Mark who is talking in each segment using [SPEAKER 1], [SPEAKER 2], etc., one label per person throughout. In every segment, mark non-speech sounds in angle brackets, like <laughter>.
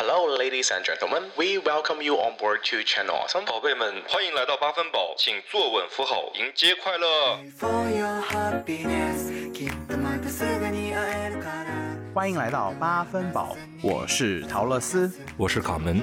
[SPEAKER 1] Hello, ladies and gentlemen. We welcome you on board to Channel Awesome.
[SPEAKER 2] 宝贝们，欢迎来到八分饱，请坐稳扶好，迎接快乐。
[SPEAKER 3] For your happiness きっとまたすぐに会えるから
[SPEAKER 4] 欢迎来到八分饱，我是陶乐斯。
[SPEAKER 2] 我是卡门。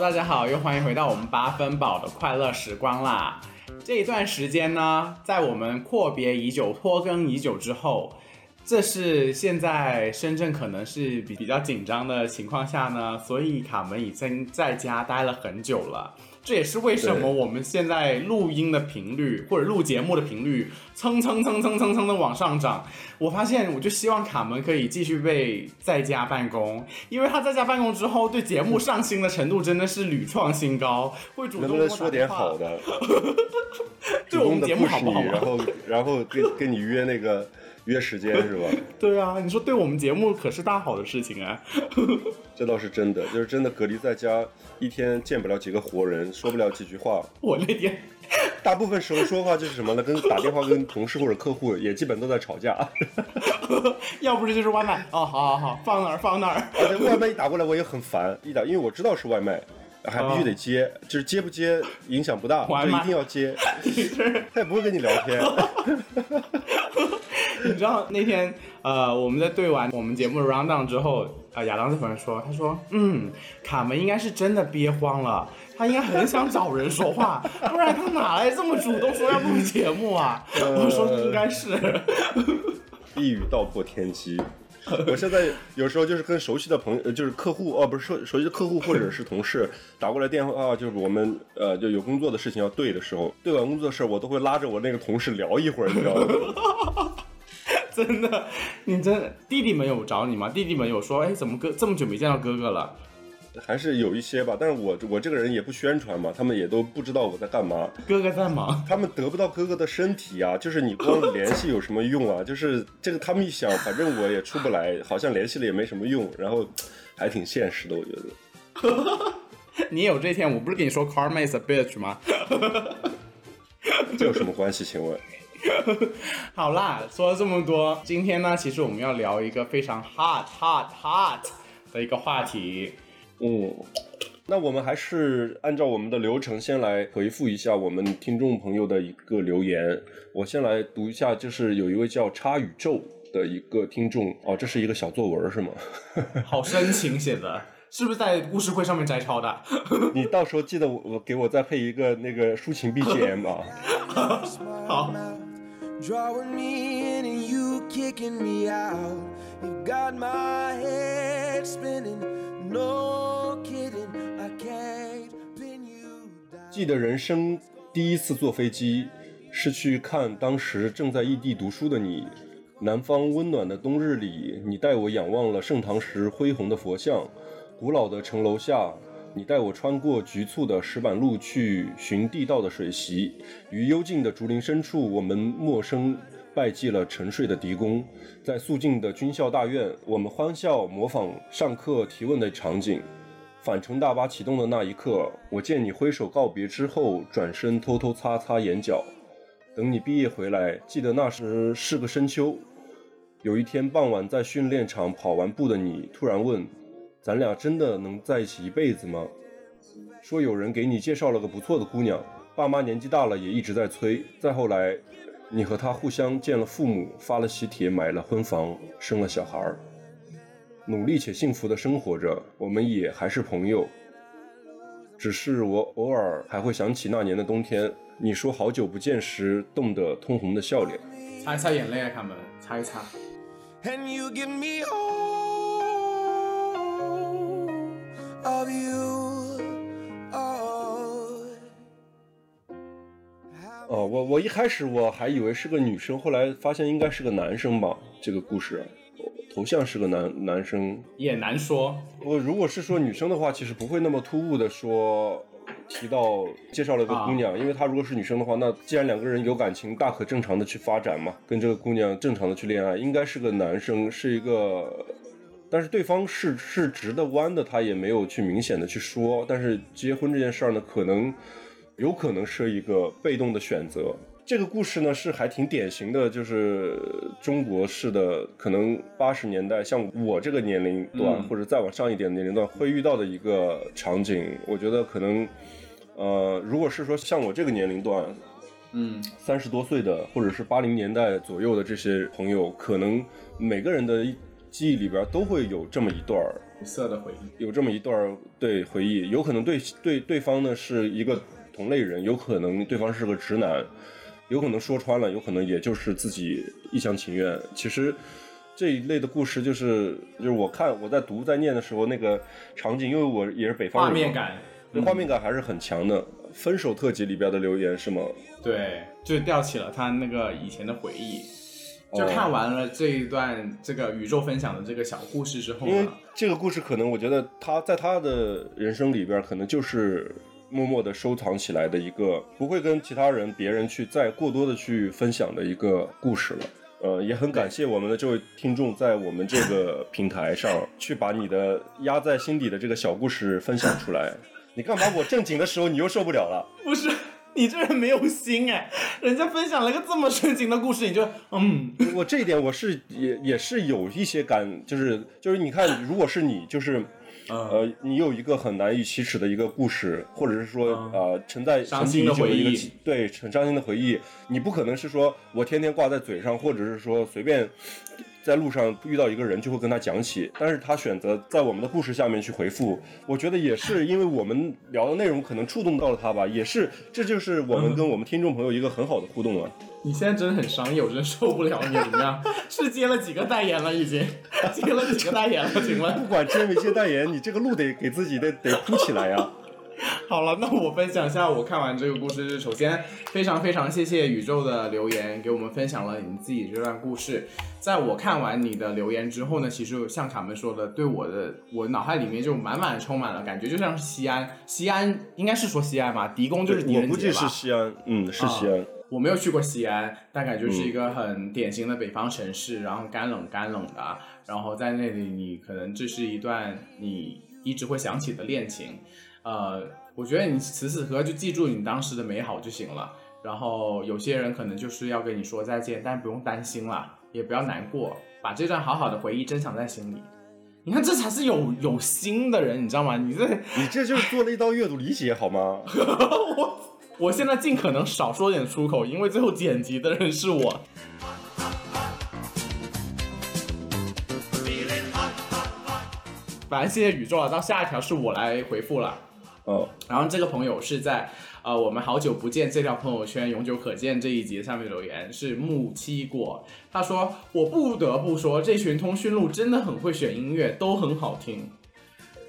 [SPEAKER 4] 大家好，又欢迎回到我们八分饱的快乐时光啦。这一段时间呢，在我们阔别已久、拖更已久之后，这是现在深圳可能是比比较紧张的情况下呢，所以卡门已经在家待了很久了。这也是为什么我们现在录音的频率或者录节目的频率蹭蹭蹭蹭蹭蹭的往上涨。我发现，我就希望卡门可以继续被在家办公，因为他在家办公之后，对节目上心的程度真的是屡创新高，会主动
[SPEAKER 5] 能不能说点好
[SPEAKER 4] 的？<laughs>
[SPEAKER 5] 的？
[SPEAKER 4] 对我们节目好不好
[SPEAKER 5] 然后然后跟跟你约那个约时间 <laughs> 是吧？
[SPEAKER 4] 对啊，你说对我们节目可是大好的事情啊！<laughs>
[SPEAKER 5] 这倒是真的，就是真的隔离在家，一天见不了几个活人，说不了几句话。<laughs>
[SPEAKER 4] 我那天
[SPEAKER 5] 大部分时候说话就是什么呢？跟打电话跟同事或者客户也基本都在吵架，
[SPEAKER 4] 要不是就是外卖哦，好好好，放那儿放那儿。
[SPEAKER 5] 外卖一打过来我也很烦，一打因为我知道是外卖。还必须得接，就是接不接影响不大，
[SPEAKER 4] 外卖
[SPEAKER 5] 就一定要接。他也不会跟你聊天，<laughs>
[SPEAKER 4] 你知道那天呃，我们在对完我们节目的 round down 之后，呃，亚当在旁边说，他说，嗯，卡门应该是真的憋慌了，他应该很想找人说话，<laughs> 不然他哪来这么主动说要录节目啊？我说应该是，<laughs>
[SPEAKER 5] 一语道破天机。我现在有时候就是跟熟悉的朋友，呃就是客户哦，不是熟熟悉的客户或者是同事打过来电话啊，就是我们呃就有工作的事情要对的时候，对完工作的事儿，我都会拉着我那个同事聊一会儿，你知道吗？<laughs>
[SPEAKER 4] 真的，你真弟弟们有找你吗？弟弟们有说，哎，怎么哥这么久没见到哥哥了？
[SPEAKER 5] 还是有一些吧，但是我我这个人也不宣传嘛，他们也都不知道我在干嘛，
[SPEAKER 4] 哥哥在忙。
[SPEAKER 5] 他们得不到哥哥的身体啊，就是你光联系有什么用啊？<laughs> 就是这个他们一想，反正我也出不来，好像联系了也没什么用，然后还挺现实的，我觉得。<laughs>
[SPEAKER 4] 你有这天，我不是跟你说 karma is a bitch 吗？
[SPEAKER 5] 这有什么关系？请问？<laughs>
[SPEAKER 4] 好啦，说了这么多，今天呢，其实我们要聊一个非常 hot hot hot 的一个话题。
[SPEAKER 5] 嗯，那我们还是按照我们的流程，先来回复一下我们听众朋友的一个留言。我先来读一下，就是有一位叫叉宇宙的一个听众哦，这是一个小作文是吗？<laughs>
[SPEAKER 4] 好深情写的，是不是在故事会上面摘抄的？<laughs>
[SPEAKER 5] 你到时候记得我我给我再配一个那个抒情 BGM 啊。
[SPEAKER 4] 好，
[SPEAKER 3] Drawing me in and you kicking me out. You got my head spinning. No kidding, I can't pin you down.
[SPEAKER 5] 记得人生第一次坐飞机，是去看当时正在异地读书的你。南方温暖的冬日里，你带我仰望了盛唐时恢宏的佛像，古老的城楼下，你带我穿过局促的石板路去寻地道的水席。于幽静的竹林深处，我们陌生拜祭了沉睡的狄公。在肃静的军校大院，我们欢笑模仿上课提问的场景。返程大巴启动的那一刻，我见你挥手告别之后，转身偷偷擦擦眼角。等你毕业回来，记得那时是个深秋。有一天傍晚，在训练场跑完步的你，突然问：“咱俩真的能在一起一辈子吗？”说有人给你介绍了个不错的姑娘，爸妈年纪大了，也一直在催。再后来，你和她互相见了父母，发了喜帖，买了婚房，生了小孩儿。努力且幸福的生活着，我们也还是朋友。只是我偶尔还会想起那年的冬天，你说好久不见时冻得通红的笑脸。
[SPEAKER 4] 擦一擦眼泪啊，他们擦一擦。
[SPEAKER 3] and you give me all of you。
[SPEAKER 5] 哦，我我一开始我还以为是个女生，后来发现应该是个男生吧。这个故事，头像是个男男生。
[SPEAKER 4] 也难说。
[SPEAKER 5] 我如果是说女生的话，其实不会那么突兀的说，提到介绍了个姑娘，因为她如果是女生的话，那既然两个人有感情，大可正常的去发展嘛，跟这个姑娘正常的去恋爱，应该是个男生，是一个。但是对方是是直的弯的，他也没有去明显的去说。但是结婚这件事儿呢，可能有可能是一个被动的选择。这个故事呢是还挺典型的，就是中国式的，可能八十年代像我这个年龄段或者再往上一点年龄段会遇到的一个场景。我觉得可能，呃，如果是说像我这个年龄段，
[SPEAKER 4] 嗯，
[SPEAKER 5] 三十多岁的或者是八零年代左右的这些朋友，可能每个人的。记忆里边都会有这么一段
[SPEAKER 4] 苦涩的回忆，
[SPEAKER 5] 有这么一段对回忆，有可能对对对方呢是一个同类人，有可能对方是个直男，有可能说穿了，有可能也就是自己一厢情愿。其实这一类的故事，就是就是我看我在读在念的时候，那个场景，因为我也是北方人，
[SPEAKER 4] 画面感，
[SPEAKER 5] 画面感还是很强的。分手特辑里边的留言是吗？
[SPEAKER 4] 对，就吊起了他那个以前的回忆。就看完了这一段这个宇宙分享的这个小故事之后，
[SPEAKER 5] 因为这个故事可能我觉得他在他的人生里边可能就是默默的收藏起来的一个，不会跟其他人别人去再过多的去分享的一个故事了。呃，也很感谢我们的这位听众在我们这个平台上去把你的压在心底的这个小故事分享出来。你干嘛？我正经的时候你又受不了了？
[SPEAKER 4] 不是。你这人没有心哎！人家分享了个这么深情的故事，你就嗯，
[SPEAKER 5] 我这一点我是也也是有一些感，就是就是你看，如果是你，就是呃，你有一个很难以启齿的一个故事，或者是说呃，沉在沉寂已久的一个对很伤心的回忆，你不可能是说我天天挂在嘴上，或者是说随便。在路上遇到一个人，就会跟他讲起，但是他选择在我们的故事下面去回复，我觉得也是因为我们聊的内容可能触动到了他吧，也是，这就是我们跟我们听众朋友一个很好的互动啊。
[SPEAKER 4] 你现在真的很商业，我真受不了你怎么样？<laughs> 是接了几个代言了已经？<laughs> 接了几个代言了？请问？<laughs>
[SPEAKER 5] 不管接没接代言，你这个路得给自己得得铺起来呀。
[SPEAKER 4] 好了，那我分享一下我看完这个故事。首先，非常非常谢谢宇宙的留言，给我们分享了你自己这段故事。在我看完你的留言之后呢，其实像卡门说的，对我的我脑海里面就满满充满了感觉，就像是西安。西安应该是说西安吧？狄公就是狄仁杰
[SPEAKER 5] 吧？我估计是西安，嗯，是西安。
[SPEAKER 4] 我没有去过西安，大概就是一个很典型的北方城市，然后干冷干冷的，然后在那里你可能这是一段你一直会想起的恋情。呃，我觉得你此时此刻就记住你当时的美好就行了。然后有些人可能就是要跟你说再见，但不用担心了，也不要难过，把这段好好的回忆珍藏在心里。你看，这才是有有心的人，你知道吗？你这
[SPEAKER 5] 你这就是做了一道阅读理解，好吗？<laughs>
[SPEAKER 4] 我我现在尽可能少说点出口，因为最后剪辑的人是我。反正谢谢宇宙啊，到下一条是我来回复了。
[SPEAKER 5] 哦，
[SPEAKER 4] 然后这个朋友是在呃，我们好久不见这条朋友圈永久可见这一集上面留言是木七果，他说我不得不说这群通讯录真的很会选音乐，都很好听。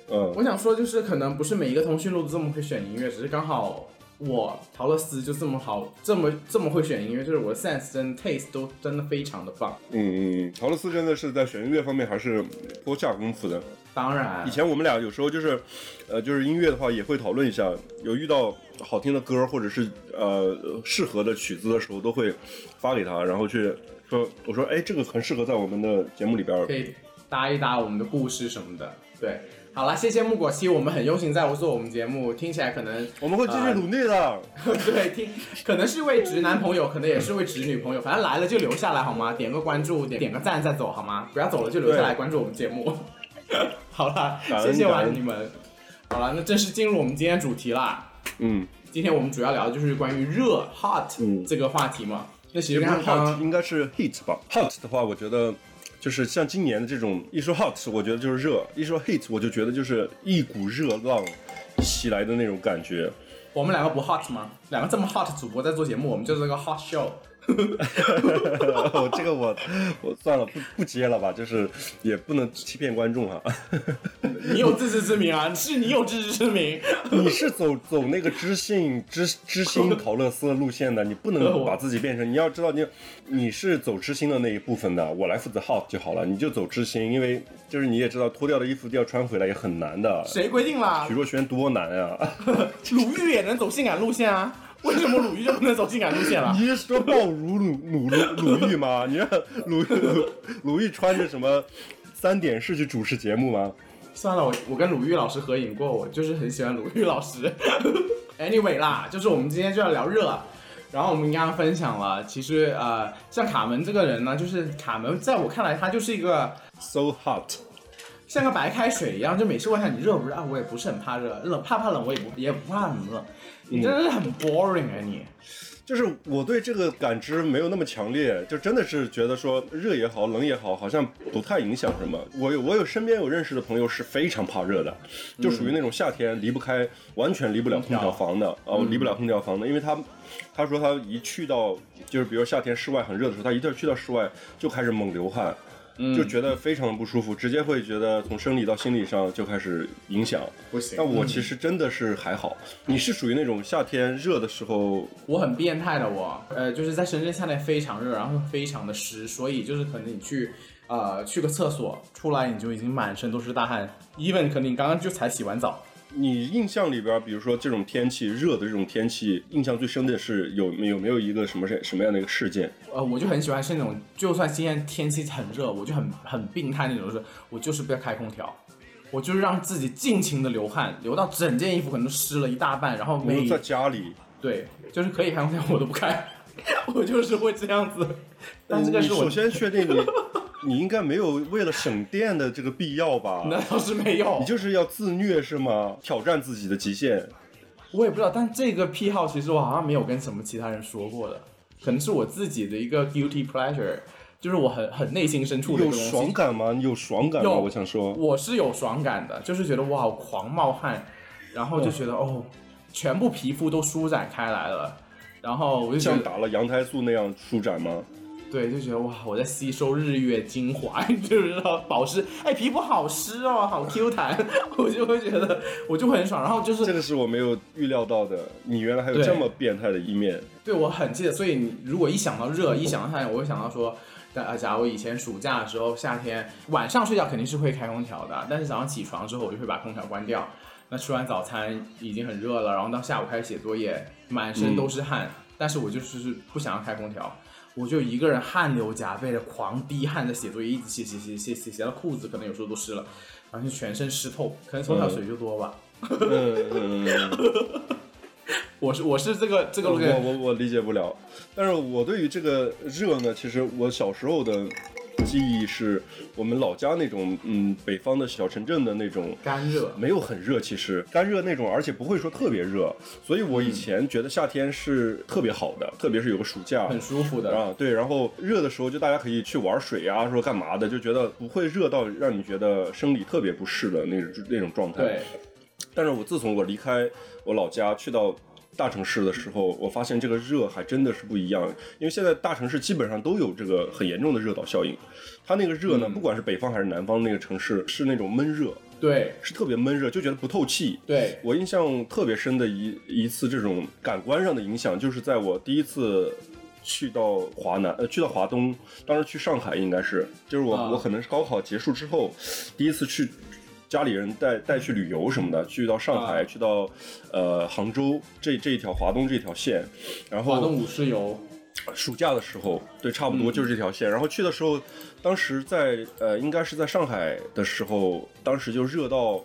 [SPEAKER 5] 嗯，
[SPEAKER 4] 我想说就是可能不是每一个通讯录都这么会选音乐，只是刚好我陶乐斯就这么好，这么这么会选音乐，就是我的 sense 跟 taste 都真的非常的棒。
[SPEAKER 5] 嗯嗯嗯，陶乐斯真的是在选音乐方面还是颇下功夫的。
[SPEAKER 4] 当然，
[SPEAKER 5] 以前我们俩有时候就是，呃，就是音乐的话也会讨论一下，有遇到好听的歌或者是呃适合的曲子的时候，都会发给他，然后去说，我说，哎，这个很适合在我们的节目里边，
[SPEAKER 4] 可以搭一搭我们的故事什么的。对，好了，谢谢木果西，我们很用心在做我们节目，听起来可能
[SPEAKER 5] 我们会继续努力的。<laughs>
[SPEAKER 4] 对，听可能是位直男朋友，可能也是位直女朋友，反正来了就留下来好吗？点个关注，点点个赞再走好吗？不要走了就留下来关注我们节目。<laughs> 好了，谢谢完你们。好了，那正式进入我们今天主题啦。
[SPEAKER 5] 嗯，
[SPEAKER 4] 今天我们主要聊的就是关于热 hot 这个话题嘛。那其实
[SPEAKER 5] hot 应该是 heat 吧？hot 的话，我觉得就是像今年的这种一说 hot，我觉得就是热；一说 hit，我就觉得就是一股热浪袭来的那种感觉。
[SPEAKER 4] 我们两个不 hot 吗？两个这么 hot 主播在做节目，我们就是个 hot show。
[SPEAKER 5] 我 <laughs> 这个我我算了，不不接了吧，就是也不能欺骗观众哈。
[SPEAKER 4] 你有自知之明啊，是你有自知之明。
[SPEAKER 5] 你是走走那个知性知知心 <laughs> 陶乐斯的路线的，你不能把自己变成。你要知道你你是走知心的那一部分的，我来负责 hot 就好了，你就走知心，因为就是你也知道脱掉的衣服要穿回来也很难的。
[SPEAKER 4] 谁规定啦
[SPEAKER 5] 许？若瑄多难啊！<laughs>
[SPEAKER 4] 鲁豫也能走性感路线啊？为什么鲁豫就不能走性感路线了？<laughs>
[SPEAKER 5] 你是说暴乳鲁鲁鲁鲁豫吗？<laughs> 你让鲁鲁鲁豫穿着什么三点式去主持节目吗？
[SPEAKER 4] 算了，我我跟鲁豫老师合影过，我就是很喜欢鲁豫老师。<laughs> anyway 啦，就是我们今天就要聊热，然后我们刚刚分享了，其实呃，像卡门这个人呢，就是卡门在我看来，他就是一个
[SPEAKER 5] So hot，
[SPEAKER 4] 像个白开水一样，就每次问下你热不热啊，我也不是很怕热，冷怕怕冷我也不也不怕很冷，你真的是很 boring 啊你。
[SPEAKER 5] 就是我对这个感知没有那么强烈，就真的是觉得说热也好，冷也好，好像不太影响什么。我有我有身边有认识的朋友是非常怕热的，就属于那种夏天离不开，完全离不了空调房的，哦，离不了空调房的，因为他他说他一去到就是比如夏天室外很热的时候，他一去到室外就开始猛流汗。就觉得非常的不舒服，直接会觉得从生理到心理上就开始影响。
[SPEAKER 4] 不行
[SPEAKER 5] 但我其实真的是还好，你是属于那种夏天热的时候，
[SPEAKER 4] 我很变态的我，呃，就是在深圳夏天非常热，然后非常的湿，所以就是可能你去，呃，去个厕所出来你就已经满身都是大汗，even 可能你刚刚就才洗完澡，
[SPEAKER 5] 你印象里边，比如说这种天气热的这种天气，印象最深的是有没有没有一个什么什么样的一个事件？
[SPEAKER 4] 呃，我就很喜欢是那种，就算今天天气很热，我就很很病态那种，就是我就是不要开空调，我就是让自己尽情的流汗，流到整件衣服可能都湿了一大半，然后没
[SPEAKER 5] 有在家里，
[SPEAKER 4] 对，就是可以开空调我都不开，<laughs> 我就是会这样子。但这个是我
[SPEAKER 5] 首先确定你 <laughs> 你应该没有为了省电的这个必要吧？<laughs>
[SPEAKER 4] 那倒是没有
[SPEAKER 5] 你，就是要自虐是吗？挑战自己的极限。
[SPEAKER 4] 我也不知道，但这个癖好其实我好像没有跟什么其他人说过的，可能是我自己的一个 guilty pleasure，就是我很很内心深处的
[SPEAKER 5] 有。爽感吗？你有爽感吗？我想说，
[SPEAKER 4] 我是有爽感的，就是觉得哇，我狂冒汗，然后就觉得哦，全部皮肤都舒展开来了，然后我就
[SPEAKER 5] 像打了羊胎素那样舒展吗？
[SPEAKER 4] 对，就觉得哇，我在吸收日月精华，你知不知道保湿，哎，皮肤好湿哦，好 Q 弹，<laughs> 我就会觉得我就会很爽，然后就是
[SPEAKER 5] 这个是我没有预料到的，你原来还有这么变态的一面。
[SPEAKER 4] 对我很记得，所以你如果一想到热，一想到太阳，我会想到说，呃，假如我以前暑假的时候，夏天晚上睡觉肯定是会开空调的，但是早上起床之后，我就会把空调关掉。那吃完早餐已经很热了，然后到下午开始写作业，满身都是汗，但是我就是不想要开空调，我就一个人汗流浃背的狂滴汗在写作业，一直写写写写写写到裤子可能有时候都湿了，然后就全身湿透，可能从小水就多吧。<laughs> 我是我是这个这个
[SPEAKER 5] 我我我理解不了，但是我对于这个热呢，其实我小时候的记忆是我们老家那种，嗯，北方的小城镇的那种
[SPEAKER 4] 干热
[SPEAKER 5] 没有很热，其实干热那种，而且不会说特别热，所以我以前觉得夏天是特别好的，特别是有个暑假。
[SPEAKER 4] 很舒服的。
[SPEAKER 5] 啊，对，然后热的时候就大家可以去玩水啊，说干嘛的，就觉得不会热到让你觉得生理特别不适的那种那种状态。
[SPEAKER 4] 对，
[SPEAKER 5] 但是我自从我离开我老家去到大城市的时候，我发现这个热还真的是不一样。因为现在大城市基本上都有这个很严重的热岛效应，它那个热呢，不管是北方还是南方那个城市，是那种闷热，
[SPEAKER 4] 对
[SPEAKER 5] 是特别闷热，就觉得不透气。
[SPEAKER 4] 对，
[SPEAKER 5] 我印象特别深的一一次这种感官上的影响，就是在我第一次去到华南，呃，去到华东，当时去上海应该是，就是我、
[SPEAKER 4] 啊
[SPEAKER 5] 我可能是高考结束之后，第一次去。家里人带带去旅游什么的，去到上海，
[SPEAKER 4] 啊。
[SPEAKER 5] 去到呃杭州这这一条华东这条线，然后
[SPEAKER 4] 华东武士游，
[SPEAKER 5] 暑假的时候，对，差不多
[SPEAKER 4] 嗯。
[SPEAKER 5] 就是这条线。然后去的时候，当时在呃，应该是在上海的时候，当时就热到，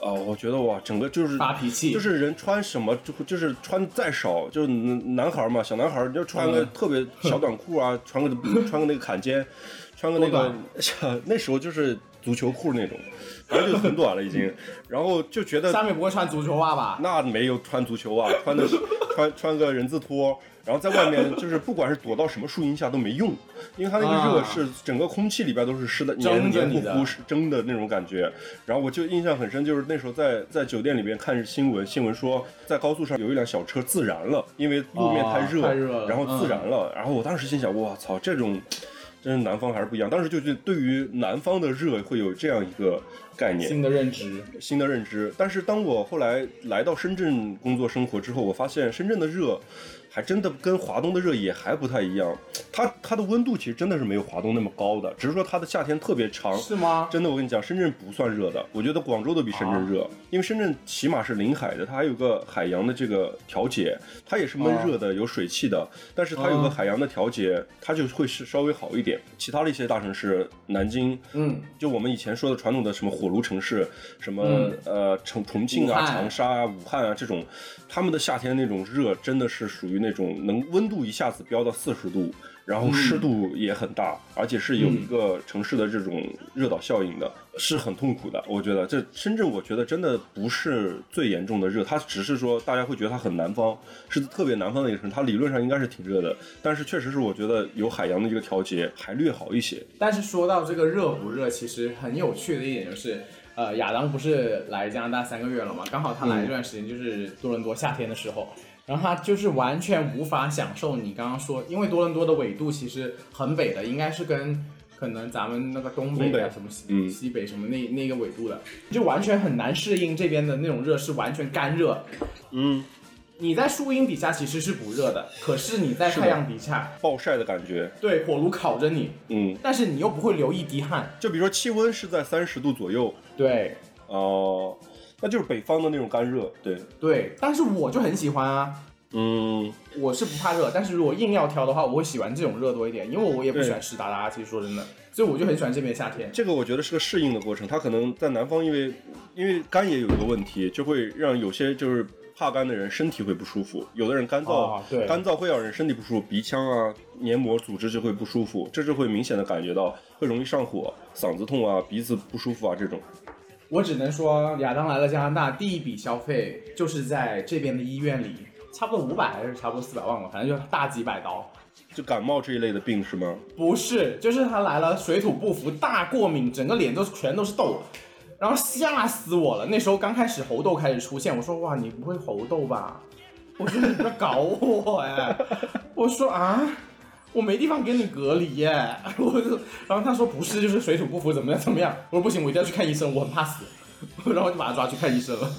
[SPEAKER 5] 呃，我觉得哇，整个就是
[SPEAKER 4] 发脾气。
[SPEAKER 5] 就是人穿什么就就是穿再少，就是男男孩嘛，小男孩就穿个
[SPEAKER 4] 嗯。
[SPEAKER 5] 特别小短裤啊，穿个穿个那个坎肩，穿个那
[SPEAKER 4] 多
[SPEAKER 5] 个 <laughs> 那时候就是足球裤那种，反正就很短了已经，<laughs> 然后就觉得
[SPEAKER 4] 下面不会穿足球袜吧？
[SPEAKER 5] 那没有穿足球袜，穿的是 <laughs> 穿穿个人字拖，然后在外面就是不管是躲到什么树荫下都没用，因为它那个热
[SPEAKER 4] 啊
[SPEAKER 5] 是整个空气里边都是湿的，
[SPEAKER 4] 蒸
[SPEAKER 5] 黏黏糊糊是蒸的那种感觉。然后我就印象很深，就是那时候在在酒店里边看新闻，新闻说在高速上有一辆小车自燃了，因为路面太热，
[SPEAKER 4] 哦太热了
[SPEAKER 5] 然后自燃了。然后我当时心想，我操，这种。真是南方还是不一样，当时就是对于南方的热会有这样一个概念，
[SPEAKER 4] 新的认知，
[SPEAKER 5] 新的认知。但是当我后来来到深圳工作生活之后，我发现深圳的热还真的跟华东的热也还不太一样。它它的温度其实真的是没有华东那么高的，只是说它的夏天特别长。
[SPEAKER 4] 是吗？
[SPEAKER 5] 真的，我跟你讲，深圳不算热的，我觉得广州都比深圳热，因为深圳起码是临海的，它还有个海洋的这个调节，它也是闷热的，有水汽的，但是它有个海洋的调节，它就会是稍微好一点。其他的一些大城市，南京，
[SPEAKER 4] 嗯，
[SPEAKER 5] 就我们以前说的传统的什么火炉城市，什么、
[SPEAKER 4] 嗯
[SPEAKER 5] 呃重重庆啊、长沙啊、武汉啊这种，他们的夏天那种热真的是属于那种能温度一下子飙到四十度，然后湿度也很大，而且是有一个城市的这种热岛效应的，是很痛苦的。我觉得这深圳，我觉得真的不是最严重的热，它只是说大家会觉得它很南方，是特别南方的一个城市，它理论上应该是挺热的，但是确实是我觉得有海洋的一个调节还略好一些。
[SPEAKER 4] 但是说到这个热不热，其实很有趣的一点就是，呃，亚当不是来加拿大三个月了嘛？刚好他来这段时间就是多伦多夏天的时候，然后他就是完全无法享受你刚刚说，因为多伦多的纬度其实很北的，应该是跟可能咱们那个东北啊什么西、
[SPEAKER 5] 嗯。
[SPEAKER 4] 西北什么那那个纬度的，就完全很难适应这边的那种热，是完全干热。
[SPEAKER 5] 嗯，
[SPEAKER 4] 你在树荫底下其实是不热的，可是你在太阳底下，
[SPEAKER 5] 暴晒的感觉，
[SPEAKER 4] 对火炉烤着你，
[SPEAKER 5] 嗯。
[SPEAKER 4] 但是你又不会流一滴汗。
[SPEAKER 5] 就比如说气温是在三十度左右，
[SPEAKER 4] 对，
[SPEAKER 5] 哦、那就是北方的那种干热，对，
[SPEAKER 4] 对，但是我就很喜欢啊，
[SPEAKER 5] 嗯，
[SPEAKER 4] 我是不怕热，但是如果硬要挑的话，我会喜欢这种热多一点，因为我也不喜欢湿哒哒。其实说真的，所以我就很喜欢这边夏天。
[SPEAKER 5] 这个我觉得是个适应的过程。它可能在南方，因为因为干也有一个问题，就会让有些就是怕干的人身体会不舒服，有的人干燥，
[SPEAKER 4] 哦对
[SPEAKER 5] 干燥会让人身体不舒服，鼻腔啊、黏膜组织就会不舒服，这就会明显的感觉到，会容易上火、嗓子痛啊、鼻子不舒服啊这种。
[SPEAKER 4] 我只能说，亚当来了加拿大，第一笔消费就是在这边的医院里，差不多五百还是差不多四百万了，反正就大几百刀。
[SPEAKER 5] 就感冒这一类的病是吗？
[SPEAKER 4] 不是，就是他来了，水土不服，大过敏，整个脸都全都是痘，然后吓死我了。那时候刚开始猴痘开始出现，我说哇，你不会猴痘吧？我说你不要搞我哎！我说啊，我没地方给你隔离耶。<laughs> 我就，然后他说不是，就是水土不服，怎么样怎么样？我说不行，我一定要去看医生，我很怕死。<laughs> 然后我就把他抓去看医生了。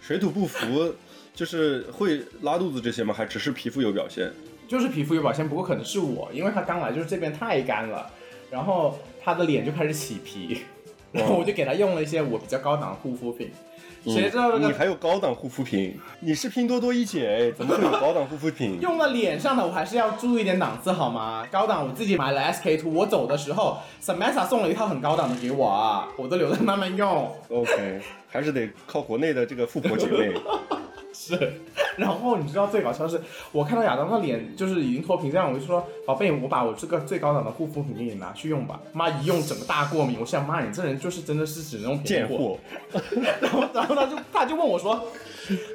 [SPEAKER 5] 水土不服就是会拉肚子这些吗？还只是皮肤有表现？
[SPEAKER 4] 就是皮肤有表现，不过可能是我，因为他刚来就是这边太干了，然后他的脸就开始起皮，然后我就给他用了一些我比较高档的护肤品，谁知道那
[SPEAKER 5] 个你还有高档护肤品？你是拼多多一姐哎，怎么会有高档护肤品？
[SPEAKER 4] 用了脸上的，我还是要注意点档次好吗？高档我自己买了 SK two，我走的时候 Samantha 送了一套很高档的给我啊，我都留着慢慢用。
[SPEAKER 5] OK，还是得靠国内的这个富婆姐妹。<laughs>
[SPEAKER 4] 是，<laughs> 然后你知道最搞笑的是，我看到亚当的脸就是已经脱皮这样，我就说宝贝，我把我这个最高档的护肤品给你拿去用吧。妈一用整个大过敏，我想妈你这人就是真的是只能用便宜
[SPEAKER 5] 贱货，<laughs>
[SPEAKER 4] 然后然后他就他就问我说，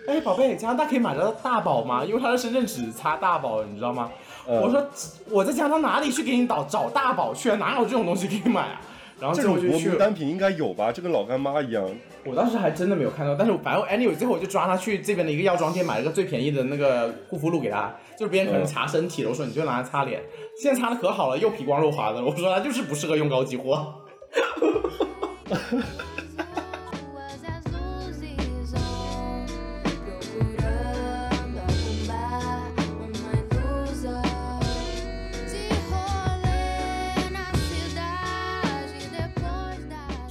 [SPEAKER 4] 哎宝贝，加拿大可以买得到大宝吗？因为他在深圳只擦大宝，你知道吗？
[SPEAKER 5] 嗯
[SPEAKER 4] 我说我在加拿大哪里去给你找找大宝去啊？哪有这种东西可以买啊？然后
[SPEAKER 5] 这。种国民单品应该有吧？就跟老干妈一样。
[SPEAKER 4] 我当时还真的没有看到，但是反正 anyway 最后我就抓他去这边的一个药妆店买了个最便宜的那个护肤露给他，就是别人可能擦身体了，我说你就拿来擦脸，现在擦的可好了，又皮光肉滑的了，我说他就是不适合用高级货。<laughs>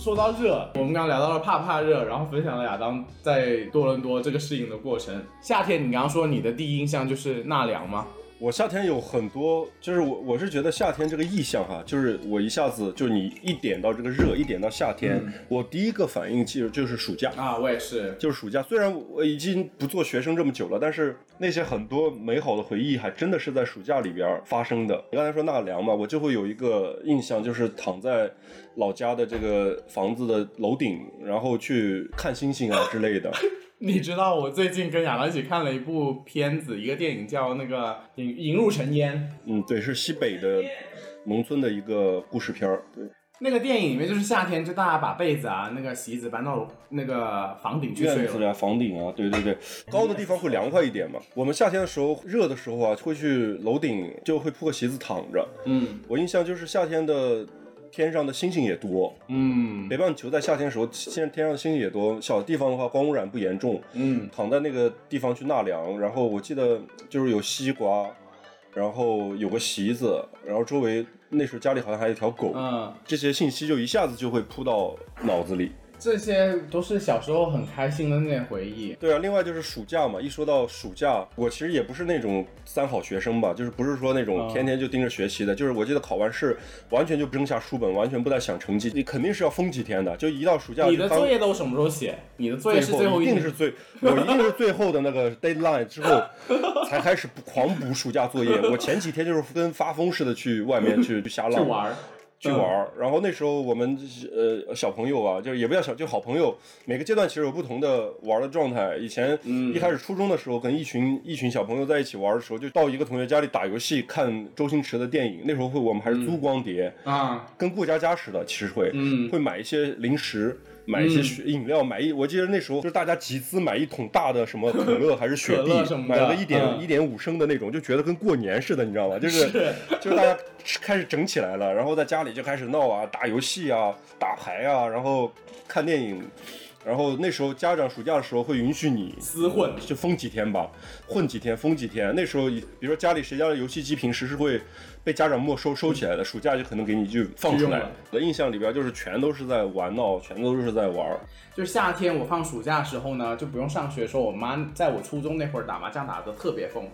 [SPEAKER 4] 说到热，我们刚刚聊到了怕怕热，然后分享了亚当在多伦多这个适应的过程。夏天，你刚刚说你的第一印象就是纳凉吗？
[SPEAKER 5] 我夏天有很多，就是我我是觉得夏天这个意象哈，就是我一下子就你一点到这个热，一点到夏天，我第一个反应其实就是暑假。
[SPEAKER 4] 啊，我也是。
[SPEAKER 5] 就是暑假，虽然我已经不做学生这么久了，但是那些很多美好的回忆还真的是在暑假里边发生的。你刚才说纳凉嘛，我就会有一个印象，就是躺在老家的这个房子的楼顶，然后去看星星啊之类的。<laughs>
[SPEAKER 4] 你知道我最近跟亚当一起看了一部片子，一个电影叫那个《引引入尘烟》。
[SPEAKER 5] 嗯，对，是西北的农村的一个故事片儿。对，
[SPEAKER 4] 那个电影里面就是夏天，就大家把被子啊、那个席子搬到那个房顶去。
[SPEAKER 5] 院子啊、房顶啊，对对对，高的地方会凉快一点嘛。我们夏天的时候，热的时候啊，会去楼顶就会铺个席子躺着。
[SPEAKER 4] 嗯
[SPEAKER 5] 我印象就是夏天的天上的星星也多，
[SPEAKER 4] 嗯
[SPEAKER 5] 北半球在夏天的时候，现在天上的星星也多。小地方的话，光污染不严重，
[SPEAKER 4] 嗯
[SPEAKER 5] 躺在那个地方去纳凉。然后我记得就是有西瓜，然后有个席子，然后周围那时候家里好像还有一条狗，
[SPEAKER 4] 嗯，
[SPEAKER 5] 这些信息就一下子就会扑到脑子里。
[SPEAKER 4] 这些都是小时候很开心的那些回忆。
[SPEAKER 5] 对啊，另外就是暑假嘛，一说到暑假，我其实也不是那种三好学生吧，就是不是说那种
[SPEAKER 4] 嗯
[SPEAKER 5] 天天就盯着学习的，就是我记得考完试完全就不扔下书本，完全不再想成绩，你肯定是要疯几天的，就一到暑假
[SPEAKER 4] 你的作业都什么时候写？你的作业是最后
[SPEAKER 5] 一
[SPEAKER 4] 一
[SPEAKER 5] 定是最，我一定是最后的那个 deadline 之后 <laughs> 才开始狂补暑假作业。我前几天就是跟发疯似的去外面去去瞎浪
[SPEAKER 4] 去玩儿。
[SPEAKER 5] 去玩儿。然后那时候我们呃小朋友啊，就是也不叫小，就好朋友，每个阶段其实有不同的玩的状态。以前一开始初中的时候，跟一群一群小朋友在一起玩的时候，就到一个同学家里打游戏，看周星驰的电影。那时候会我们还是租光碟，
[SPEAKER 4] 啊，
[SPEAKER 5] 跟过家家似的，其实会，
[SPEAKER 4] 嗯
[SPEAKER 5] 会买一些零食。买一些雪饮料，买一，我记得那时候就是大家集资买一桶大的什么可乐还是雪碧买了个一点
[SPEAKER 4] 嗯
[SPEAKER 5] 一点五升的那种，就觉得跟过年似的，你知道吗？就是就是大家开始整起来了，然后在家里就开始闹啊，打游戏啊，打牌啊，然后看电影，然后那时候家长暑假的时候会允许你
[SPEAKER 4] 厮混。
[SPEAKER 5] 就封几天吧，混几天，封几天。那时候，比如说家里谁家的游戏机平时是会被家长没收收起来的，暑假就可能给你就放出来
[SPEAKER 4] 了。
[SPEAKER 5] 我的印象里边就是全都是在玩闹，全都是在玩。
[SPEAKER 4] 就是夏天我放暑假的时候呢，就不用上学的时候，我妈在我初中那会儿打麻将打得特别疯。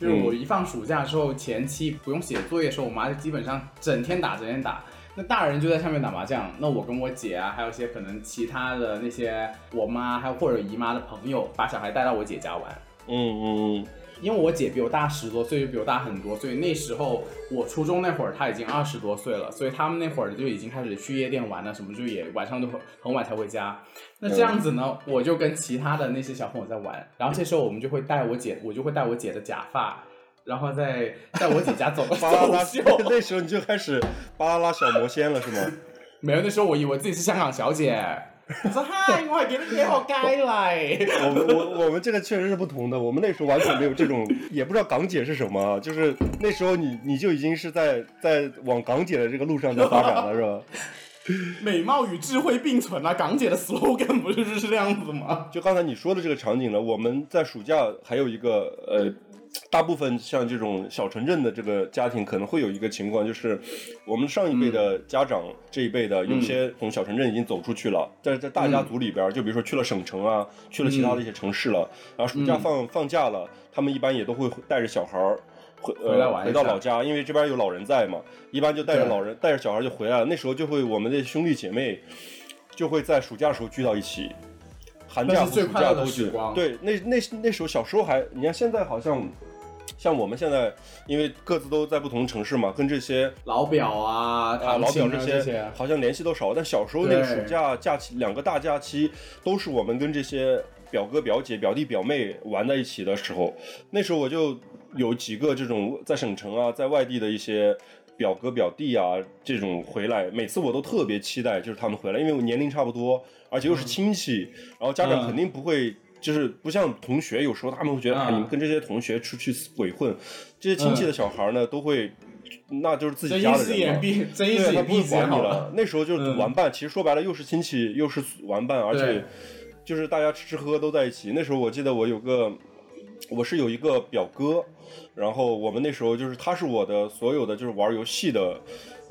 [SPEAKER 4] 就是我一放暑假之后，前期不用写作业的时候，我妈就基本上整天打，整天打。那大人就在上面打麻将，那我跟我姐啊，还有一些可能其他的那些我妈还有或者姨妈的朋友，把小孩带到我姐家玩。
[SPEAKER 5] 嗯嗯嗯，
[SPEAKER 4] 因为我姐比我大十多岁，就比我大很多，所以那时候我初中那会儿她已经二十多岁了，所以他们那会儿就已经开始去夜店玩了，什么就也晚上都很很晚才回家。那这样子呢，我就跟其他的那些小朋友在玩，然后这时候我们就会带我姐，我就会带我姐的假发，然后在在我姐家走
[SPEAKER 5] 巴啦啦
[SPEAKER 4] 走秀。，
[SPEAKER 5] 那时候你就开始巴啦啦小魔仙了是吗？<laughs>
[SPEAKER 4] 没有，那时候我以为自己是香港小姐，我说 <laughs> 嗨，我係幾多幾號街嚟？
[SPEAKER 5] 我们我我们这个确实是不同的，我们那时候完全没有这种，也不知道港姐是什么啊，就是那时候你你就已经是在在往港姐的这个路上在发展了是吧？<laughs>
[SPEAKER 4] 美貌与智慧并存啊！港姐的 slogan 不就是这样子吗？
[SPEAKER 5] 就刚才你说的这个场景呢，我们在暑假还有一个呃，大部分像这种小城镇的这个家庭可能会有一个情况，就是我们上一辈的家长、这一辈的，有些从小城镇已经走出去了，在在大家族里边儿，就比如说去了省城啊，去了其他的一些城市了，然后暑假放、放假了，他们一般也都会带着小孩儿。回呃回
[SPEAKER 4] 回来玩一下
[SPEAKER 5] 到老家，因为这边有老人在嘛，一般就带着老人带着小孩就回来了。那时候就会我们的兄弟姐妹就会在暑假的时候聚到一起，寒假和暑假都
[SPEAKER 4] 去。
[SPEAKER 5] 对，那那那时候小时候还，你看现在好像，像我们现在因为各自都在不同城市嘛，跟这些
[SPEAKER 4] 老表啊，
[SPEAKER 5] 啊老表这
[SPEAKER 4] 些，
[SPEAKER 5] 好像联系都少。但小时候那个暑假假期两个大假期，都是我们跟这些表哥表姐、表弟表妹玩在一起的时候。那时候我就有几个这种在省城啊，在外地的一些。表哥表弟啊，这种回来，每次我都特别期待，就是他们回来，因为我年龄差不多，而且又是亲戚，然后家长
[SPEAKER 4] 嗯
[SPEAKER 5] 肯定不会，就是不像同学，有时候他们会觉得，
[SPEAKER 4] 嗯
[SPEAKER 5] 啊，你们跟这些同学出去鬼混，这些亲戚的小孩呢，都会，那就是自己家的人嘛。
[SPEAKER 4] 睁一只
[SPEAKER 5] 对，他
[SPEAKER 4] 眼闭一
[SPEAKER 5] 不。管你了。那时候就是
[SPEAKER 4] 嗯
[SPEAKER 5] 玩伴，其实说白了又是亲戚又是玩伴，而且就是大家吃吃喝喝都在一起。那时候我记得我有个，我是有一个表哥，然后我们那时候就是他是我的所有的就是玩游戏的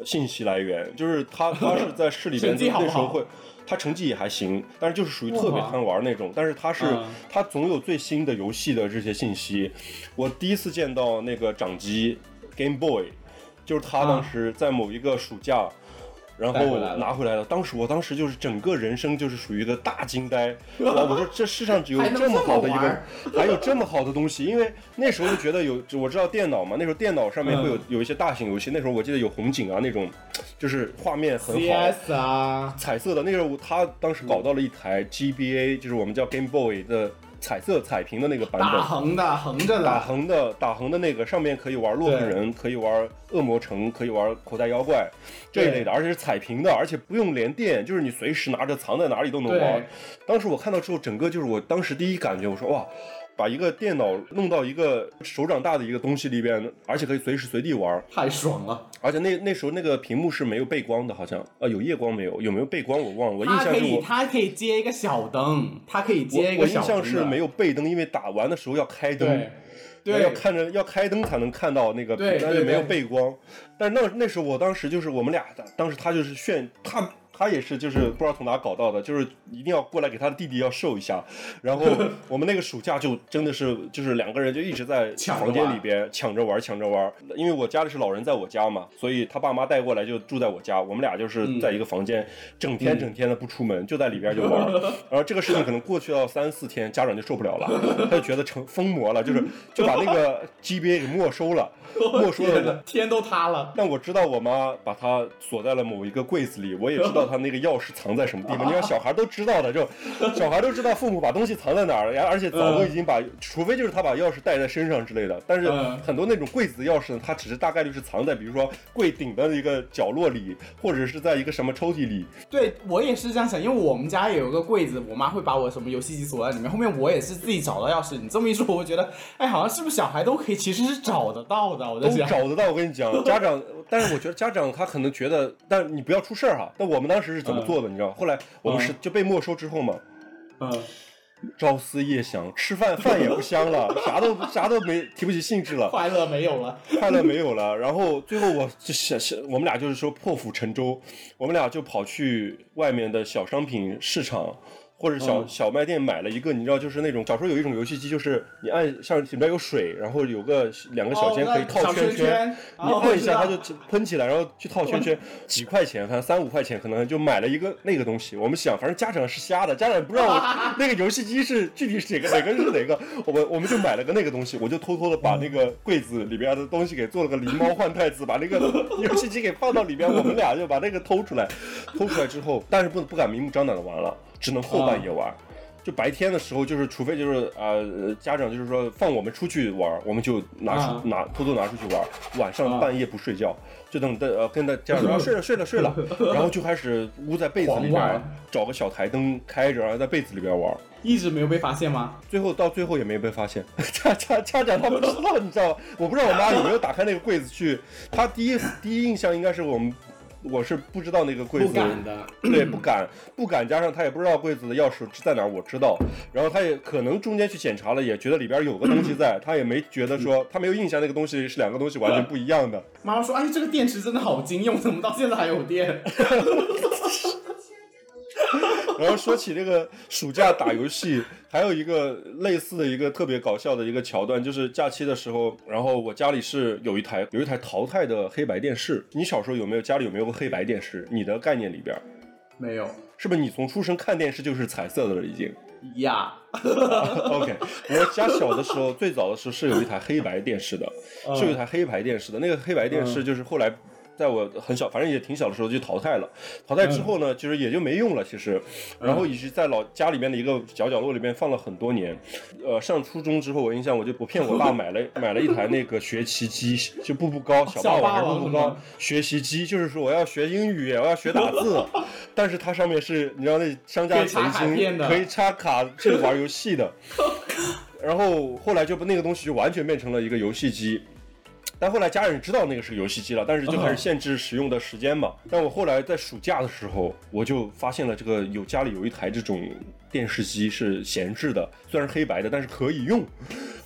[SPEAKER 5] 信息来源，就是他他是在市里 <laughs> 边那时候会。他成绩也还行，但是就是属于特别贪玩那种。但是他是、
[SPEAKER 4] 嗯
[SPEAKER 5] 他总有最新的游戏的这些信息。我第一次见到那个掌机 Game Boy，就是他当时在某一个暑假，然后拿回来了。当时我当时就是整个人生就是属于一个大惊呆，<laughs> 哇！我说这世上只有这么好的一个，<laughs> 还有这么好的东西。因为那时候就觉得有，我知道电脑嘛，那时候电脑上面会有、
[SPEAKER 4] 嗯
[SPEAKER 5] 有一些大型游戏，那时候我记得有红警啊那种，就是画面很好。
[SPEAKER 4] CS 啊，
[SPEAKER 5] 彩色的那时候，他当时搞到了一台 GBA，就是我们叫 Game Boy 的彩色彩屏的那个版本
[SPEAKER 4] 打
[SPEAKER 5] 本，
[SPEAKER 4] 横的，横着的打，
[SPEAKER 5] 横的打横的那个上面可以玩洛克人，可以玩恶魔城，可以玩口袋妖怪这一类的，而且是彩屏的，而且不用连电，就是你随时拿着藏在哪里都能玩。当时我看到之后，整个就是我当时第一感觉，我说哇。把一个电脑弄到一个手掌大的一个东西里边，而且可以随时随地玩，
[SPEAKER 4] 太爽了。
[SPEAKER 5] 而且那那时候那个屏幕是没有背光的，好像啊有夜光没有？有没有背光我忘了。我印象是我
[SPEAKER 4] 它可以接一个小灯，它可以接一个小灯我印。
[SPEAKER 5] 象是没有背灯，因为打完的时候要开灯。
[SPEAKER 4] 对，
[SPEAKER 5] 要看着要开灯才能看到那个屏
[SPEAKER 4] 对，
[SPEAKER 5] 但是没有背光。但是那那时候我当时就是我们俩的，当时他就是炫他。他也是，就是不知道从哪搞到的，就是一定要过来给他的弟弟要瘦一下。然后 <laughs> 我们那个暑假就真的是，就是两个人就一直在房间里边抢着玩，抢着玩。因为我家里是老人在我家嘛，所以他爸妈带过来就住在我家，我们俩就是在一个房间，整天整天的不出门，就在里边就玩。<laughs> 然后这个事情可能过去到三四天，家长就受不了了，<laughs> 他就觉得成疯魔了，就是就把那个 GBA 给没收了，没收了
[SPEAKER 4] 天都塌了。
[SPEAKER 5] 但我知道我妈把它锁在了某一个柜子里，我也知道她那个钥匙藏在什么地方。<laughs> 你看小孩都知道的，就 <laughs> 小孩都知道父母把东西藏在哪儿，然后而且早都已经把，除非就是他把钥匙带在身上之类的。但是
[SPEAKER 4] 嗯
[SPEAKER 5] 很多那种柜子的钥匙呢，它只是大概率是藏在比如说柜顶的一个角落里，或者是在一个什么抽屉里。
[SPEAKER 4] 对我也是这样想，因为我们家也有个柜子，我妈会把我什么游戏机锁在里面。后面我也是自己找到钥匙。你这么一说，我觉得，哎，好像是不是小孩都可以，其实是找得到的。我在
[SPEAKER 5] 都
[SPEAKER 4] 想，
[SPEAKER 5] 找得到，我跟你讲，家长，但是我觉得家长他可能觉得，但你不要出事儿哈。但我们当时是怎么做的，你知道？后来我们是
[SPEAKER 4] 嗯
[SPEAKER 5] 就被没收之后嘛，
[SPEAKER 4] 嗯，
[SPEAKER 5] 朝思夜想，吃饭饭也不香了，<laughs> 啥都啥都没提不起兴致了，
[SPEAKER 4] 快乐没有了。
[SPEAKER 5] 快乐没有了。然后最后我就想想，我们俩就是说破釜沉舟，我们俩就跑去外面的小商品市场。或者小、
[SPEAKER 4] 嗯
[SPEAKER 5] 小卖店买了一个，你知道，就是那种小时候有一种游戏机，就是你按像里面有水，然后有个两个小
[SPEAKER 4] 哦
[SPEAKER 5] 尖可以套
[SPEAKER 4] 小圈
[SPEAKER 5] 圈
[SPEAKER 4] 圈
[SPEAKER 5] 你
[SPEAKER 4] 哦
[SPEAKER 5] 按一下它就喷起来，然后去套圈圈，<laughs> 几块钱，反正三五块钱，可能就买了一个那个东西。我们想，反正家长是瞎的，家长不知道我 <laughs> 那个游戏机是具体是哪个哪个是哪个，我们我们就买了个那个东西，我就偷偷的把那个柜子里边的东西给做了个狸猫换太子，把那个 <laughs> 游戏机给放到里边，我们俩就把那个偷出来，偷出来之后，但是不不敢明目张胆的玩了，只能后半夜玩。就白天的时候，就是除非就是呃家长就是说放我们出去玩，我们就拿出、
[SPEAKER 4] 啊
[SPEAKER 5] 拿偷偷拿出去玩，晚上
[SPEAKER 4] 啊
[SPEAKER 5] 半夜不睡觉，就等的呃跟他家长说、啊、睡了睡了睡了，然后就开始捂在被子里边
[SPEAKER 4] 玩
[SPEAKER 5] 找个小台灯开着，然后在被子里边玩。
[SPEAKER 4] 一直没有被发现吗？
[SPEAKER 5] 最后到最后也没被发现，家家家长他不知道，你知道吗？我不知道我妈有没有打开那个柜子去，她第一第一印象应该是我们，我是不知道那个柜子，
[SPEAKER 4] 不敢的。<clears throat>
[SPEAKER 5] 对，不敢，不敢，加上他也不知道柜子的钥匙在哪儿，我知道。然后他也可能中间去检查了，也觉得里边有个东西在，他也没觉得说，他没有印象那个东西是两个东西完全不一样的。
[SPEAKER 4] 妈妈说：“哎，这个电池真的好经用，怎么到现在还有电 <laughs>
[SPEAKER 5] 然后说起这个暑假打游戏，还有一个类似的一个特别搞笑的一个桥段，就是假期的时候，然后我家里是有一台有一台淘汰的黑白电视。你小时候有没有家里有没有个黑白电视？你的概念里边，？”
[SPEAKER 4] 没有
[SPEAKER 5] 是不是你从出生看电视就是彩色的了已经？
[SPEAKER 4] 呀，<laughs>
[SPEAKER 5] OK，我家小的时候，最早的时候是有一台黑白电视的，<laughs>
[SPEAKER 4] 嗯
[SPEAKER 5] 是有一台黑白电视的。那个黑白电视就是后来在我很小，反正也挺小的时候就淘汰了。淘汰之后呢，其实也就没用了，其实。然后以及在老家里面的一个小角落里面放了很多年。呃，上初中之后，我印象我就不骗我爸 <laughs> 买了买了一台那个学习机，就步步高小霸王步步高学习机，就是说我要学英语，我要学打字，<laughs> 但是它上面是你知道那商家曾经可以插卡去玩游戏的。<laughs> 然后后来就把那个东西就完全变成了一个游戏机。但后来家人知道那个是游戏机了，但是就开始限制使用的时间嘛。但我后来在暑假的时候，我就发现了这个有家里有一台这种电视机是闲置的，虽然是黑白的，但是可以用。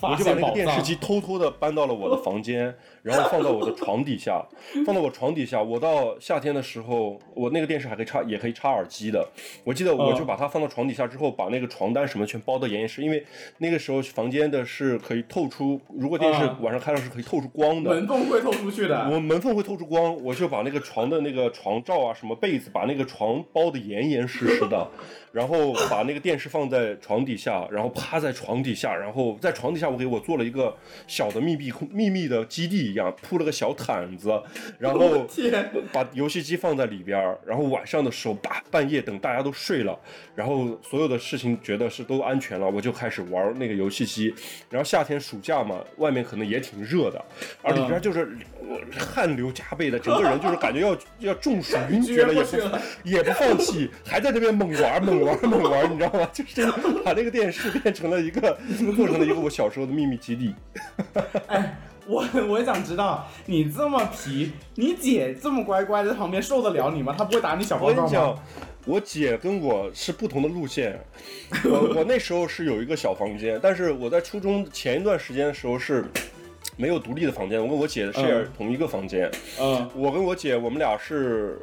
[SPEAKER 5] 我就把那个电视机偷偷的搬到了我的房间，然后放到我的床底下，放到我床底下。我到夏天的时候，我那个电视还可以插，也可以插耳机的。我记得我就把它放到床底下之后，把那个床单什么全包得严严实，因为那个时候房间的是可以透出，如果电视
[SPEAKER 4] 啊
[SPEAKER 5] 晚上开了是可以透出光的。
[SPEAKER 4] 门缝会透出去的。
[SPEAKER 5] 我门缝会透出光，我就把那个床的那个床罩啊、什么被子，把那个床包得严严实实的，然后把那个电视放在床底下，然后趴在床底下，然后在床底下我给我做了一个小的密闭空、秘密的基地一样，铺了个小毯子，然后，<laughs> 把游戏机放在里边儿，然后晚上的时候大半夜等大家都睡了，然后所有的事情觉得是都安全了，我就开始玩那个游戏机。然后夏天暑假嘛，外面可能也挺热的，而里边就是我汗流浃背的，整个人就是感觉要要中暑晕厥了，也不也不放弃，还在那边猛玩猛玩猛玩，你知道吗？就是把这个电视变成了一个做成了一个我小时候的秘密基地。
[SPEAKER 4] 哎，我我也想知道，你这么皮，你姐这么乖乖在旁边受得了你吗？她不会打你小报告
[SPEAKER 5] 我跟你讲
[SPEAKER 4] 吗？，
[SPEAKER 5] 我姐跟我是不同的路线。<laughs> 我我那时候是有一个小房间，但是我在初中前一段时间的时候是没有独立的房间，我跟我姐是
[SPEAKER 4] 嗯
[SPEAKER 5] 同一个房间。
[SPEAKER 4] 嗯
[SPEAKER 5] 我跟我姐，我们俩是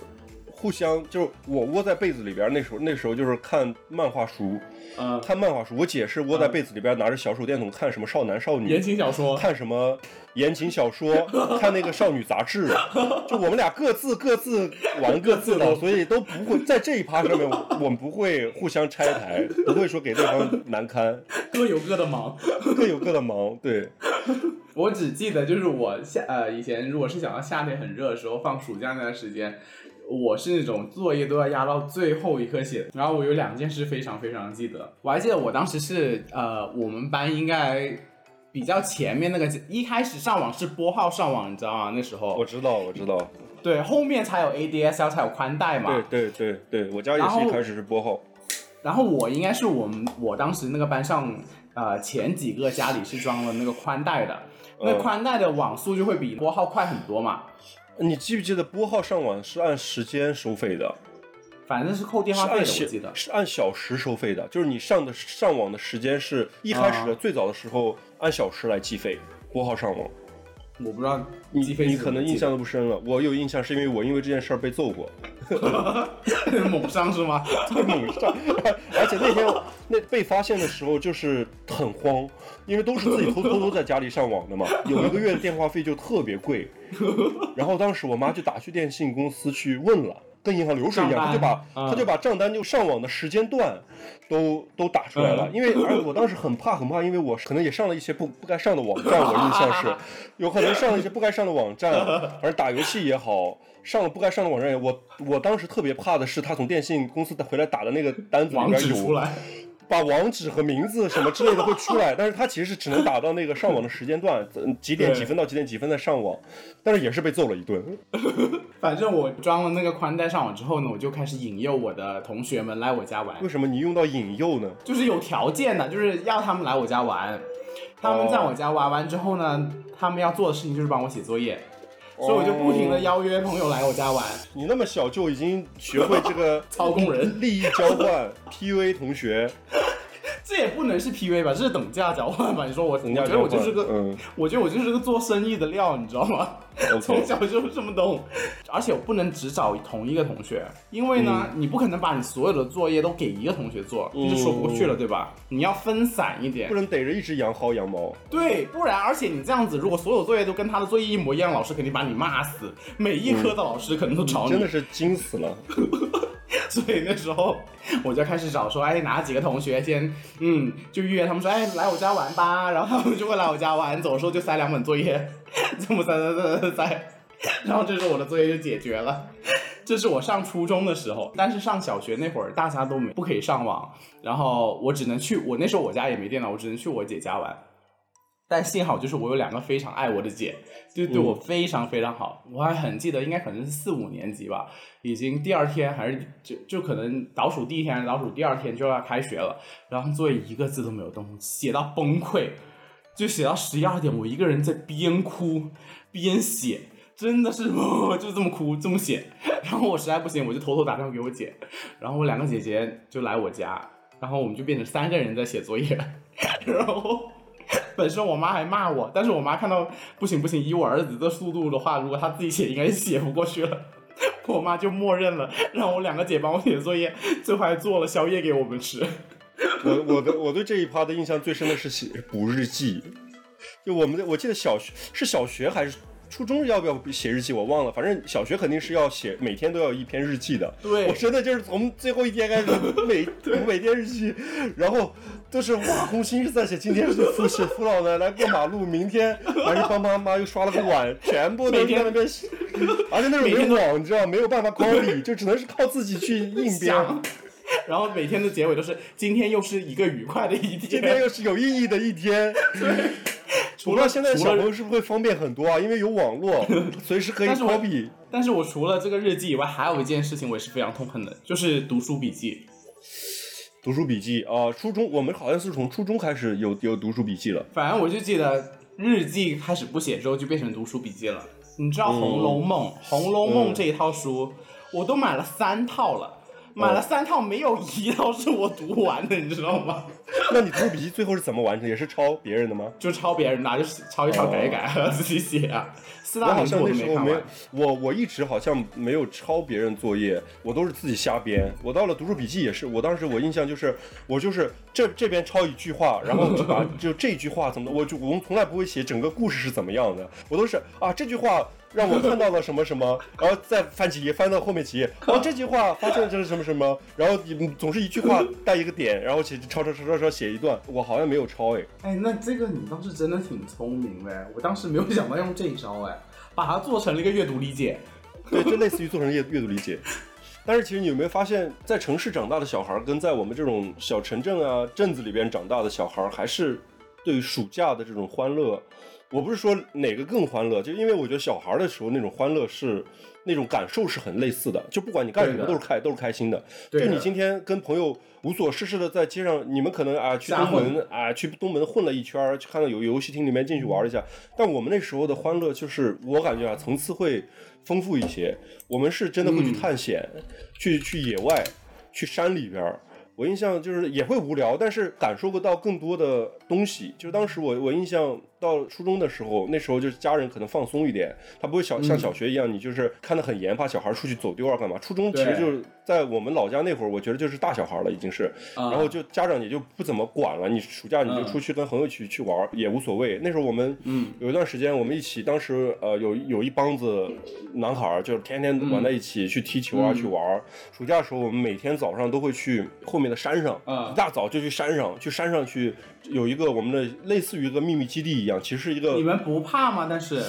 [SPEAKER 5] 互相，就是我窝在被子里边，那时候那时候就是看漫画书，
[SPEAKER 4] 嗯，
[SPEAKER 5] 看漫画书。我姐是窝在被子里边，拿着小手电筒看什么少男少女
[SPEAKER 4] 言，情小说，
[SPEAKER 5] 看什么言情小说，<laughs> 看那个少女杂志，就我们俩各自各自玩各自的，<laughs> 所以都不会在这一趴上面，我们不会互相拆台，不会说给对方难堪，
[SPEAKER 4] 各有各的忙。
[SPEAKER 5] 各有各的忙。对，<laughs>
[SPEAKER 4] 我只记得就是我夏呃以前如果是想到夏天很热的时候，放暑假那段时间，我是那种作业都要压到最后一刻写的。然后我有两件事非常非常记得，我还记得我当时是呃我们班应该比较前面那个一开始上网是拨号上网，你知道吗？那时候
[SPEAKER 5] 我知道，我知道，
[SPEAKER 4] 对后面才有 ADSL 才有宽带嘛。
[SPEAKER 5] 对对对对，我家也是一开始是拨号，
[SPEAKER 4] 然后我应该是我们我当时那个班上呃前几个家里是装了那个宽带的，那
[SPEAKER 5] 嗯
[SPEAKER 4] 宽带的网速就会比拨号快很多嘛。
[SPEAKER 5] 你记不记得拨号上网是按时间收费的？
[SPEAKER 4] 反正是扣电话费的，
[SPEAKER 5] 是按小
[SPEAKER 4] 我记得。
[SPEAKER 5] 是按小时收费的，就是你上的上网的时间是一开始的、
[SPEAKER 4] 啊
[SPEAKER 5] 最早的时候按小时来计费，拨号上网。
[SPEAKER 4] 我不知道
[SPEAKER 5] 你你可能印象都不深了，我有印象是因为我因为这件事儿被揍过，
[SPEAKER 4] 的 <laughs> 猛上是吗？
[SPEAKER 5] 猛上，而且那天 <laughs> 那被发现的时候就是很慌，因为都是自己偷偷偷在家里上网的嘛，<laughs> 有一个月的电话费就特别贵，然后当时我妈就打去电信公司去问了。跟银行流水一样，她就把
[SPEAKER 4] 嗯。
[SPEAKER 5] 她就把账单就上网的时间段都都打出来了，
[SPEAKER 4] 嗯。
[SPEAKER 5] 因为而我当时很怕很怕，因为我可能也上了一些不不该上的网站，我印象是。有可能上了一些不该上的网站，反正打游戏也好，上了不该上的网站也，我我当时特别怕的是他从电信公司回来打的那个单子里
[SPEAKER 4] 网
[SPEAKER 5] 边有
[SPEAKER 4] 址出来，
[SPEAKER 5] 把网址和名字什么之类的会出来，但是他其实是只能打到那个上网的时间段，嗯几点几分到几点几分再上网，但是也是被揍了一顿。<laughs>
[SPEAKER 4] 反正我装了那个宽带上网之后呢，我就开始引诱我的同学们来我家玩
[SPEAKER 5] 为，什么你用到引诱呢？
[SPEAKER 4] 就是有条件的，就是要他们来我家玩。他们在我家玩完之后呢，他们要做的事情就是帮我写作业，所以我就不停的邀约朋友来我家玩。
[SPEAKER 5] 你那么小就已经学会这个 <laughs>
[SPEAKER 4] 操控人
[SPEAKER 5] 利益交换 PUA 同学，<laughs>
[SPEAKER 4] 这也不能是 PV 吧，这是等价交换吧？你说我，我觉得我就是个，
[SPEAKER 5] 嗯
[SPEAKER 4] 我觉得我就是个做生意的料，你知道吗？从小就这么懂，而且我不能只找同一个同学，因为呢，
[SPEAKER 5] 嗯。
[SPEAKER 4] 你不可能把你所有的作业都给一个同学做，你就说不过去了，对吧？你要分散一点。
[SPEAKER 5] 不，能逮着一只羊薅羊毛。
[SPEAKER 4] 对，不然而且你这样子，如果所有作业都跟他的作业一模一样，老师肯定把你骂死，每一科的老师可能都找你，
[SPEAKER 5] 真的是惊死了。<laughs>
[SPEAKER 4] 所以那时候我就开始找说，哎，哪几个同学先，嗯，就约他们说，哎，来我家玩吧，然后他们就会来我家玩，走的时候就塞两本作业，这么在在在在在，然后这时候我的作业就解决了。这是我上初中的时候，但是上小学那会儿大家都没不可以上网，然后我只能去我那时候我家也没电脑，我只能去我姐家玩。但幸好就是我有两个非常爱我的姐，就对我非常非常好。我还很记得，应该可能是四五年级吧，已经第二天还是就就可能倒数第一天还是倒数第二天就要开学了，然后作业一个字都没有动，写到崩溃，就写到十一二点，我一个人在边哭边写。真的是，<laughs> 就这么哭，这么写，然后我实在不行，我就偷偷打电话给我姐，然后我两个姐姐就来我家，然后我们就变成三个人在写作业，<laughs> 然后本身我妈还骂我，但是我妈看到不行不行，以我儿子的速度的话，如果他自己写，应该写不过去了。<laughs> 我妈就默认了，让我两个姐帮我写作业，最后还做了宵夜给我们吃。<laughs>
[SPEAKER 5] 我我的我对这一趴的印象最深的是写补日记，就我们的我记得小学是小学还是初中要不要写日记我忘了，反正小学肯定是要写，每天都要一篇日记的。
[SPEAKER 4] 对
[SPEAKER 5] 我真的就是从最后一天开始每 <laughs> 读每天日记，然后都是挖空心思在写，今天是父写父老奶奶过马路，明天还是帮妈妈又刷了个碗，全部都是在那边写，而且那时候没有网，你知道没有办法 copy，<laughs> 就只能是靠自己去硬编。
[SPEAKER 4] 想，然后每天的结尾都是今天又是一个愉快的一天
[SPEAKER 5] 今天
[SPEAKER 4] 天。
[SPEAKER 5] 又是有意义的一天。<laughs>
[SPEAKER 4] 除了
[SPEAKER 5] 现在小朋友是不是会方便很多啊？因为有网络，随时可以。
[SPEAKER 4] 但是我除了这个日记以外，还有一件事情我也是非常痛恨的，就是读书笔记。
[SPEAKER 5] 读书笔记啊、初中我们好像是从初中开始有有读书笔记了。
[SPEAKER 4] 反正我就记得日记开始不写之后，就变成读书笔记了。你知道《红楼梦》红楼梦》这一套书，我都买了三套了，买了三套，没有一套是我读完的，你知道吗？<laughs>
[SPEAKER 5] 那你读书笔记最后是怎么完成？也是抄别人的吗？
[SPEAKER 4] 就抄别人拿，就是抄一抄改一改，<laughs> 自己写啊。四
[SPEAKER 5] 我好像
[SPEAKER 4] 大名著我
[SPEAKER 5] 没有
[SPEAKER 4] 都没看完。，
[SPEAKER 5] 我我一直好像没有抄别人作业，我都是自己瞎编。我到了读书笔记也是，我当时我印象就是，我就是这这边抄一句话，然后就把 <laughs> 就这句话怎么，我就我们从来不会写整个故事是怎么样的，我都是啊这句话让我看到了什么什么，<laughs> 然后再翻几页，翻到后面几页，然后这句话发生了这是什么什么，然后你总是一句话带一个点，然后写抄抄抄抄抄写一段，我好像没有抄哎。
[SPEAKER 4] 哎，那这个你倒是真的挺聪明的，我当时没有想到用这一招哎，把它做成了一个阅读理解。
[SPEAKER 5] 对，就类似于做成阅阅读理解。但是其实你有没有发现，在城市长大的小孩儿，跟在我们这种小城镇啊、镇子里边长大的小孩儿，还是对暑假的这种欢乐，我不是说哪个更欢乐，就因为我觉得小孩儿的时候那种欢乐是那种感受是很类似的，就不管你干什么都是开都是开心的。就你今天跟朋友无所事事的在街上，你们可能啊去东门啊去东门混了一圈儿，去看到有游戏厅里面进去玩了一下。但我们那时候的欢乐，就是我感觉啊层次会丰富一些。我们是真的会去探险，去去野外，去山里边儿。我印象就是也会无聊，但是感受不到更多的东西。就是当时我我印象到初中的时候，那时候就是家人可能放松一点，他不会小像小学一样，你就是看得很严，怕小孩出去走丢啊干嘛。初中其实就是在我们老家那会儿，我觉得就是大小孩了已经是，
[SPEAKER 4] 啊
[SPEAKER 5] 然后就家长也就不怎么管了，你暑假你就出去跟朋友一起去玩也无所谓。那时候我们
[SPEAKER 4] 嗯
[SPEAKER 5] 有一段时间我们一起，当时呃有有一帮子男孩儿，就是天天玩在一起去踢球啊、
[SPEAKER 4] 嗯
[SPEAKER 5] 去玩。暑假的时候，我们每天早上都会去后面的山上，
[SPEAKER 4] 啊
[SPEAKER 5] 一大早就去山上，去山上去有一个我们的类似于一个秘密基地一样，其实是一个
[SPEAKER 4] 你们不怕吗？但是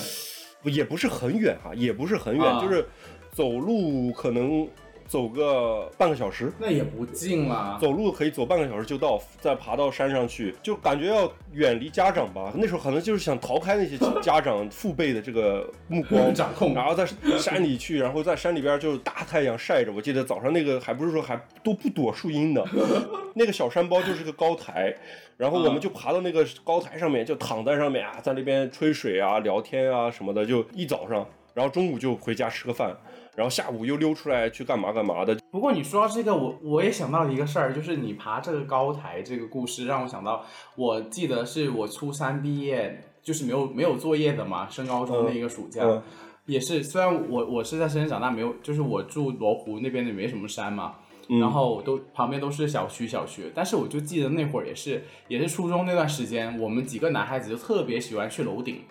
[SPEAKER 5] 也不是很远哈、也不是很远，
[SPEAKER 4] 啊
[SPEAKER 5] 就是走路可能走个半个小时。
[SPEAKER 4] 那也不近啦。
[SPEAKER 5] 走路可以走半个小时就到，再爬到山上去，就感觉要远离家长吧。那时候可能就是想逃开那些家长父辈的这个目光 <laughs>
[SPEAKER 4] 掌控
[SPEAKER 5] 然后在山里去，然后在山里边就大太阳晒着。我记得早上那个还不是说还都不躲树荫的，<laughs> 那个小山包就是个高台，然后我们就爬到那个高台上面，就躺在上面啊，在那边吹水啊、聊天啊什么的，就一早上，然后中午就回家吃个饭。然后下午又溜出来去干嘛干嘛的，
[SPEAKER 4] 不过你说到这个，我我也想到一个事儿，就是你爬这个高台这个故事，让我想到，我记得是我初三毕业，就是没有没有作业的嘛，升高中那一个暑假，
[SPEAKER 5] 嗯
[SPEAKER 4] 也是虽然我我是在深圳长大，没有，就是我住罗湖那边也没什么山嘛。
[SPEAKER 5] 嗯。
[SPEAKER 4] 然后都旁边都是小区小区，但是我就记得那会儿也是也是初中那段时间，我们几个男孩子就特别喜欢去楼顶，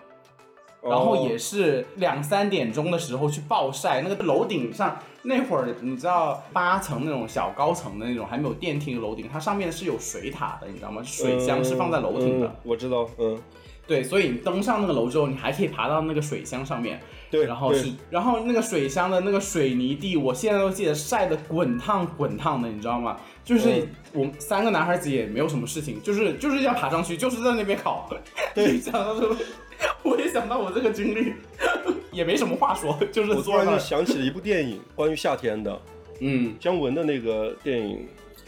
[SPEAKER 4] 然后
[SPEAKER 5] 哦
[SPEAKER 4] 也是两三点钟的时候去暴晒，那个楼顶上那会儿你知道八层那种小高层的那种还没有电梯的楼顶，它上面是有水塔的，你知道吗？水箱是放在楼顶的，
[SPEAKER 5] 嗯我知道，嗯，
[SPEAKER 4] 对，所以你登上那个楼之后，你还可以爬到那个水箱上面，
[SPEAKER 5] 对，
[SPEAKER 4] 然后是，然后那个水箱的那个水泥地，我现在都记得晒得滚烫滚烫的，你知道吗？就是
[SPEAKER 5] 嗯
[SPEAKER 4] 我们三个男孩子也没有什么事情，就是就是要爬上去，就是在那边烤。
[SPEAKER 5] 对 <laughs>
[SPEAKER 4] 你想到这个，<laughs> 我也想到我这个经历，<laughs> 也没什么话说，<laughs> 就是
[SPEAKER 5] 我突然就。想起了一部电影，关于夏天的，
[SPEAKER 4] 嗯，
[SPEAKER 5] 姜文的那个电影。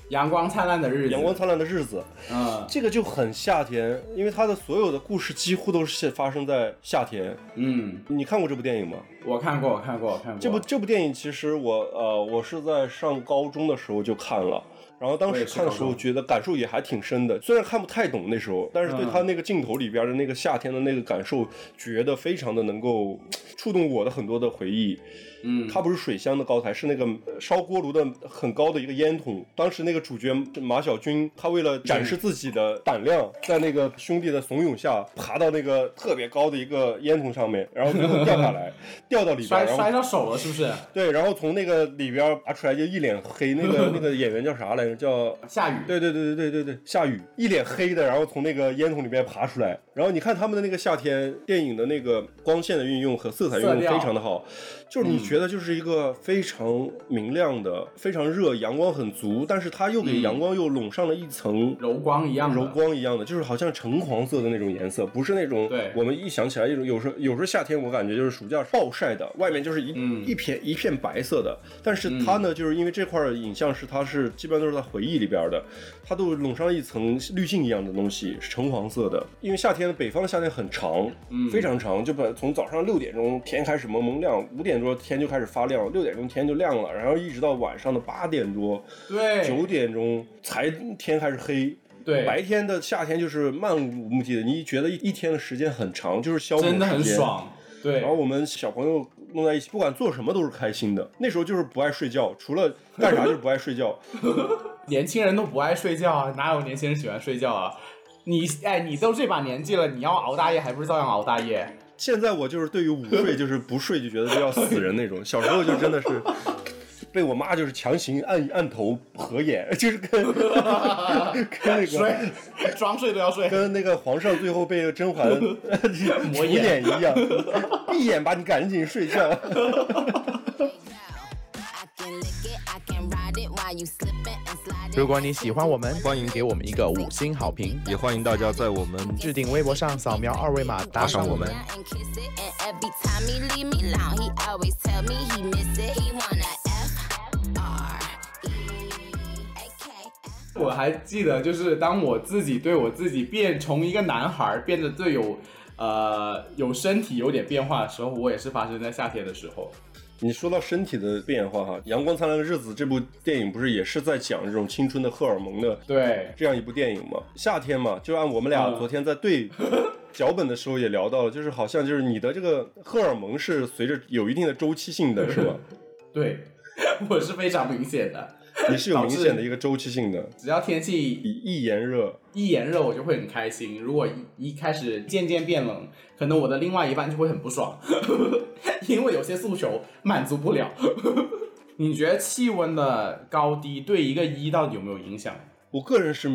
[SPEAKER 4] 阳光灿烂的日《子，
[SPEAKER 5] 阳光灿烂的日子》，
[SPEAKER 4] 嗯。
[SPEAKER 5] 这个就很夏天，因为它的所有的故事几乎都是发生在夏天。
[SPEAKER 4] 嗯，
[SPEAKER 5] 你看过这部电影吗？
[SPEAKER 4] 我看过，我看过，我看过。
[SPEAKER 5] 这部这部电影其实我呃我是在上高中的时候就看了，然然后当时看的时候，觉得感受也还挺深的。虽然看不太懂那时候，但是对
[SPEAKER 4] 嗯
[SPEAKER 5] 他那个镜头里边的那个夏天的那个感受，觉得非常的能够触动我的很多的回忆。
[SPEAKER 4] 嗯，
[SPEAKER 5] 它不是水箱的高台，是那个烧锅炉的很高的一个烟筒。当时那个主角马小军，他为了展示自己的胆量，在那个兄弟的怂恿下，爬到那个特别高的一个烟筒上面，然后最后掉下来，<laughs> 掉到里边，
[SPEAKER 4] 摔摔到手了是不是？
[SPEAKER 5] 对，然后从那个里边拔出来就一脸黑，那个 <laughs> 那个演员叫啥来着？叫
[SPEAKER 4] 夏雨，
[SPEAKER 5] 对对对对对对对，下雨，一脸黑的，然后从那个烟筒里面爬出来。然后你看他们的那个夏天电影的那个光线的运用和色彩运用非常的好，就是你觉得就是一个非常明亮的、非常热、阳光很足，但是它又给阳光又笼上了一层。
[SPEAKER 4] 柔光一样的，
[SPEAKER 5] 柔光一样的，就是好像橙黄色的那种颜色，不是那种
[SPEAKER 4] 对
[SPEAKER 5] 我们一想起来一种有时候有时候夏天我感觉就是暑假暴晒的，外面就是一、
[SPEAKER 4] 嗯。
[SPEAKER 5] 一片一片白色的，但是它呢，就是因为这块儿影像是它是基本上都是在回忆里边的，它都笼上了一层滤镜一样的东西，是橙黄色的。因为夏天北方的夏天很长，
[SPEAKER 4] 嗯。
[SPEAKER 5] 非常长，就把从早上六点钟天开始蒙蒙亮，五点多天就开始发亮，六点钟天就亮了，然后一直到晚上的八点多、
[SPEAKER 4] 对
[SPEAKER 5] 九点钟才天开始黑。
[SPEAKER 4] 对，
[SPEAKER 5] 白天的夏天就是漫无目的的，你觉得一一天的时间很长，就是消磨
[SPEAKER 4] 真的很。爽，对
[SPEAKER 5] 然后我们小朋友弄在一起，不管做什么都是开心的。那时候就是不爱睡觉，除了干啥就是不爱睡觉。<laughs>
[SPEAKER 4] 年轻人都不爱睡觉啊，哪有年轻人喜欢睡觉啊？你哎，你都这把年纪了，你要熬大夜还不是照样熬大夜？
[SPEAKER 5] 现在我就是对于午睡 <laughs> 就是不睡就觉得就要死人那种，小时候就真的是。<laughs> 被我妈就是强行按按头合眼，<laughs> 就是跟跟那个
[SPEAKER 4] 睡，装睡都要睡。
[SPEAKER 5] 跟那个皇上最后被甄嬛抹眼一样，闭眼吧，你赶紧睡觉。
[SPEAKER 6] 如果你喜欢我们，欢迎给我们一个五星好评，
[SPEAKER 2] 也欢迎大家在我们
[SPEAKER 6] 置顶微博上扫描二维码打赏我们。
[SPEAKER 4] 我还记得就是当我自己对我自己变，从一个男孩变得最有呃有身体有点变化的时候，我也是发生在夏天的时候。
[SPEAKER 5] 你说到身体的变化哈，《阳光灿烂的日子》这部电影不是也是在讲这种青春的荷尔蒙的
[SPEAKER 4] 对，
[SPEAKER 5] 这样一部电影吗？夏天嘛，就按我们俩
[SPEAKER 4] 嗯
[SPEAKER 5] 昨天在对 <laughs> 脚本的时候也聊到了，就是好像就是你的这个荷尔蒙是随着有一定的周期性的，是吧？<laughs>
[SPEAKER 4] 对，<laughs> 我是非常明显的。
[SPEAKER 5] 你是有明显的一个周期性的，
[SPEAKER 4] 只要天气
[SPEAKER 5] 一一炎热，
[SPEAKER 4] 一炎热，我就会很开心；如果一一开始渐渐变冷，可能我的另外一半就会很不爽，<laughs> 因为有些诉求满足不了。<laughs> 你觉得气温的高低对一个一到底有没有影响？
[SPEAKER 5] 我个人是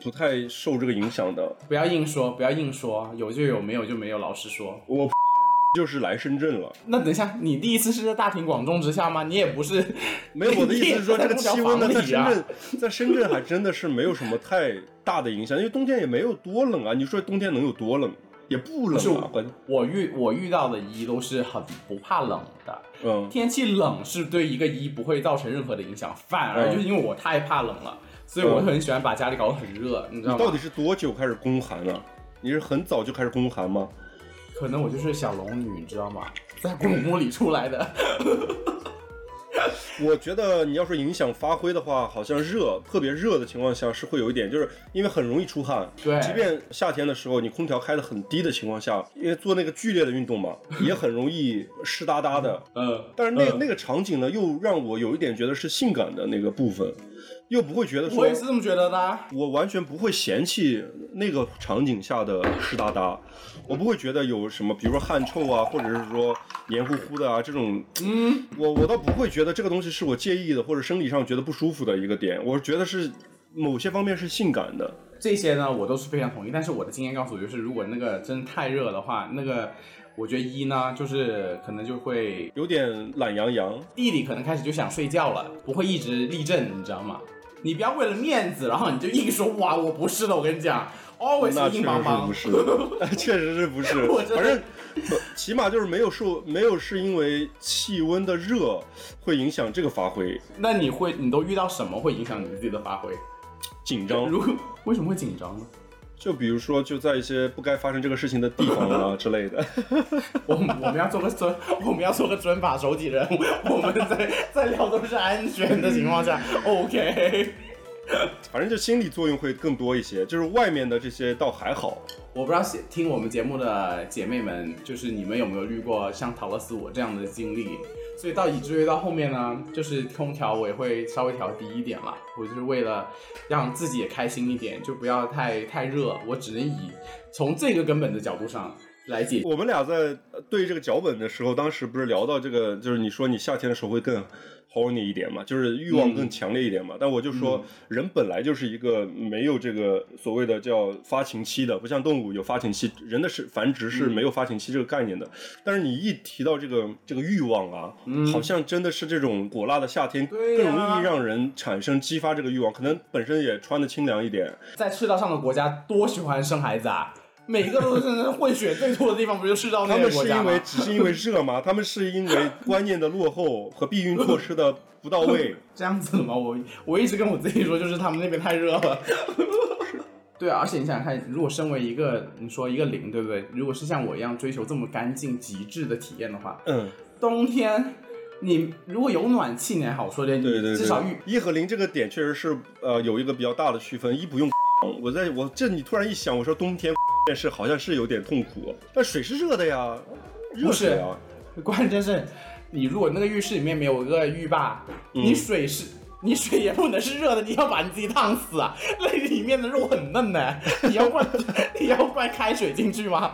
[SPEAKER 5] 不太受这个影响的。
[SPEAKER 4] 不要硬说，不要硬说，有就有，没有就没有，老实说。
[SPEAKER 5] 我 <laughs> 就是来深圳了，
[SPEAKER 4] 那等一下，你第一次是在大庭广众之下吗？你也不是，
[SPEAKER 5] 没有我的意思是说，这个气温呢，在
[SPEAKER 4] 在
[SPEAKER 5] 深圳，在深圳还真的是没有什么太大的影响，因为冬天也没有多冷啊。你说冬天能有多冷？也不冷
[SPEAKER 4] 我遇我遇到的一都是很不怕冷的。
[SPEAKER 5] 嗯，
[SPEAKER 4] 天气冷是对一个一不会造成任何的影响，反而
[SPEAKER 5] 嗯
[SPEAKER 4] 就是因为我太怕冷了，所以我很喜欢把家里搞得很热，你知道吗？
[SPEAKER 5] 你到底是多久开始宫寒啊？你是很早就开始宫寒吗？
[SPEAKER 4] 可能我就是小龙女，你知道吗？在古墓 <laughs> 里出来的。<laughs>
[SPEAKER 5] 我觉得你要说影响发挥的话，好像热特别热的情况下是会有一点，就是因为很容易出汗。
[SPEAKER 4] 对
[SPEAKER 5] 即便夏天的时候你空调开的很低的情况下，因为做那个剧烈的运动嘛，<laughs> 也很容易湿哒哒的。
[SPEAKER 4] 嗯，
[SPEAKER 5] 但是那、
[SPEAKER 4] 嗯
[SPEAKER 5] 那个场景呢，又让我有一点觉得是性感的那个部分，又不会觉得说
[SPEAKER 4] 我也是这么觉得的啊。
[SPEAKER 5] 我完全不会嫌弃那个场景下的湿哒哒，我不会觉得有什么，比如说汗臭啊，或者是说黏糊糊的啊这种，嗯，我我倒不会觉得这个东西是我介意的，或者生理上觉得不舒服的一个点，我觉得是某些方面是性感的。
[SPEAKER 4] 这些呢，我都是非常同意。但是我的经验告诉我，就是如果那个真的太热的话，那个我觉得一呢，就是可能就会
[SPEAKER 5] 有点懒洋洋，
[SPEAKER 4] 弟弟可能开始就想睡觉了，不会一直立正，你知道吗？你不要为了面子，然后你就硬说哇，我不是的，我跟你讲，always
[SPEAKER 5] 那确实
[SPEAKER 4] 硬邦邦
[SPEAKER 5] 是不。是，确实是不是 <laughs> 反正起码就是没有受，没有是因为气温的热会影响这个发挥，
[SPEAKER 4] 那你会，你都遇到什么会影响你自己的发挥？
[SPEAKER 5] 紧张。
[SPEAKER 4] 如果为什么会紧张呢？
[SPEAKER 5] 就比如说，就在一些不该发生这个事情的地方啊之类的。<laughs>
[SPEAKER 4] 我们我们要做个尊，我们要做个尊法手几人，我们在在聊都是安全的情况下，OK。<laughs>
[SPEAKER 5] 反正就心理作用会更多一些，就是外面的这些倒还好。
[SPEAKER 4] 我不知道写听我们节目的姐妹们，就是你们有没有遇过像陶乐斯我这样的经历？所以到以至于到后面呢，就是空调我也会稍微调低一点了，我就是为了让自己也开心一点，就不要太太热。我只能以从这个根本的角度上来解。
[SPEAKER 5] 我们俩在对这个脚本的时候，当时不是聊到这个，就是你说你夏天的时候会更 horny 一点嘛，就是欲望更强烈一点嘛。但我就说，人本来就是一个没有这个所谓的叫发情期的，不像动物有发情期，人的是繁殖是没有发情期这个概念的。但是你一提到这个这个欲望啊，好像真的是这种火辣的夏天更容易让人产生激发这个欲望，可能本身也穿的清凉一点。
[SPEAKER 4] 在赤道上的国家多喜欢生孩子啊！每个都是混血最多的地方，不就赤道那
[SPEAKER 5] 他
[SPEAKER 4] 个国家吗
[SPEAKER 5] 们是因为？只是因为热吗？他们是因为观念的落后和避孕措施的不到位。<laughs>
[SPEAKER 4] 这样子的吗？我我一直跟我自己说，就是他们那边太热了。<laughs> 对啊，而且你想想看，如果身为一个你说一个零，对不对？如果是像我一样追求这么干净极致的体验的话，
[SPEAKER 5] 嗯，
[SPEAKER 4] 冬天你如果有暖气，你还好说点，
[SPEAKER 5] 对对对，
[SPEAKER 4] 至少浴
[SPEAKER 5] 一和零这个点确实是呃有一个比较大的区分，一不用。<laughs> 我在我这你突然一想，我说冬天电视好像是有点痛苦，但水是热的呀，热水啊。
[SPEAKER 4] 关键是，你如果那个浴室里面没有一个浴霸，你水是。你水也不能是热的，你要把你自己烫死啊！那里面的肉很嫩呢，你要灌 <laughs> 你要灌开水进去吗？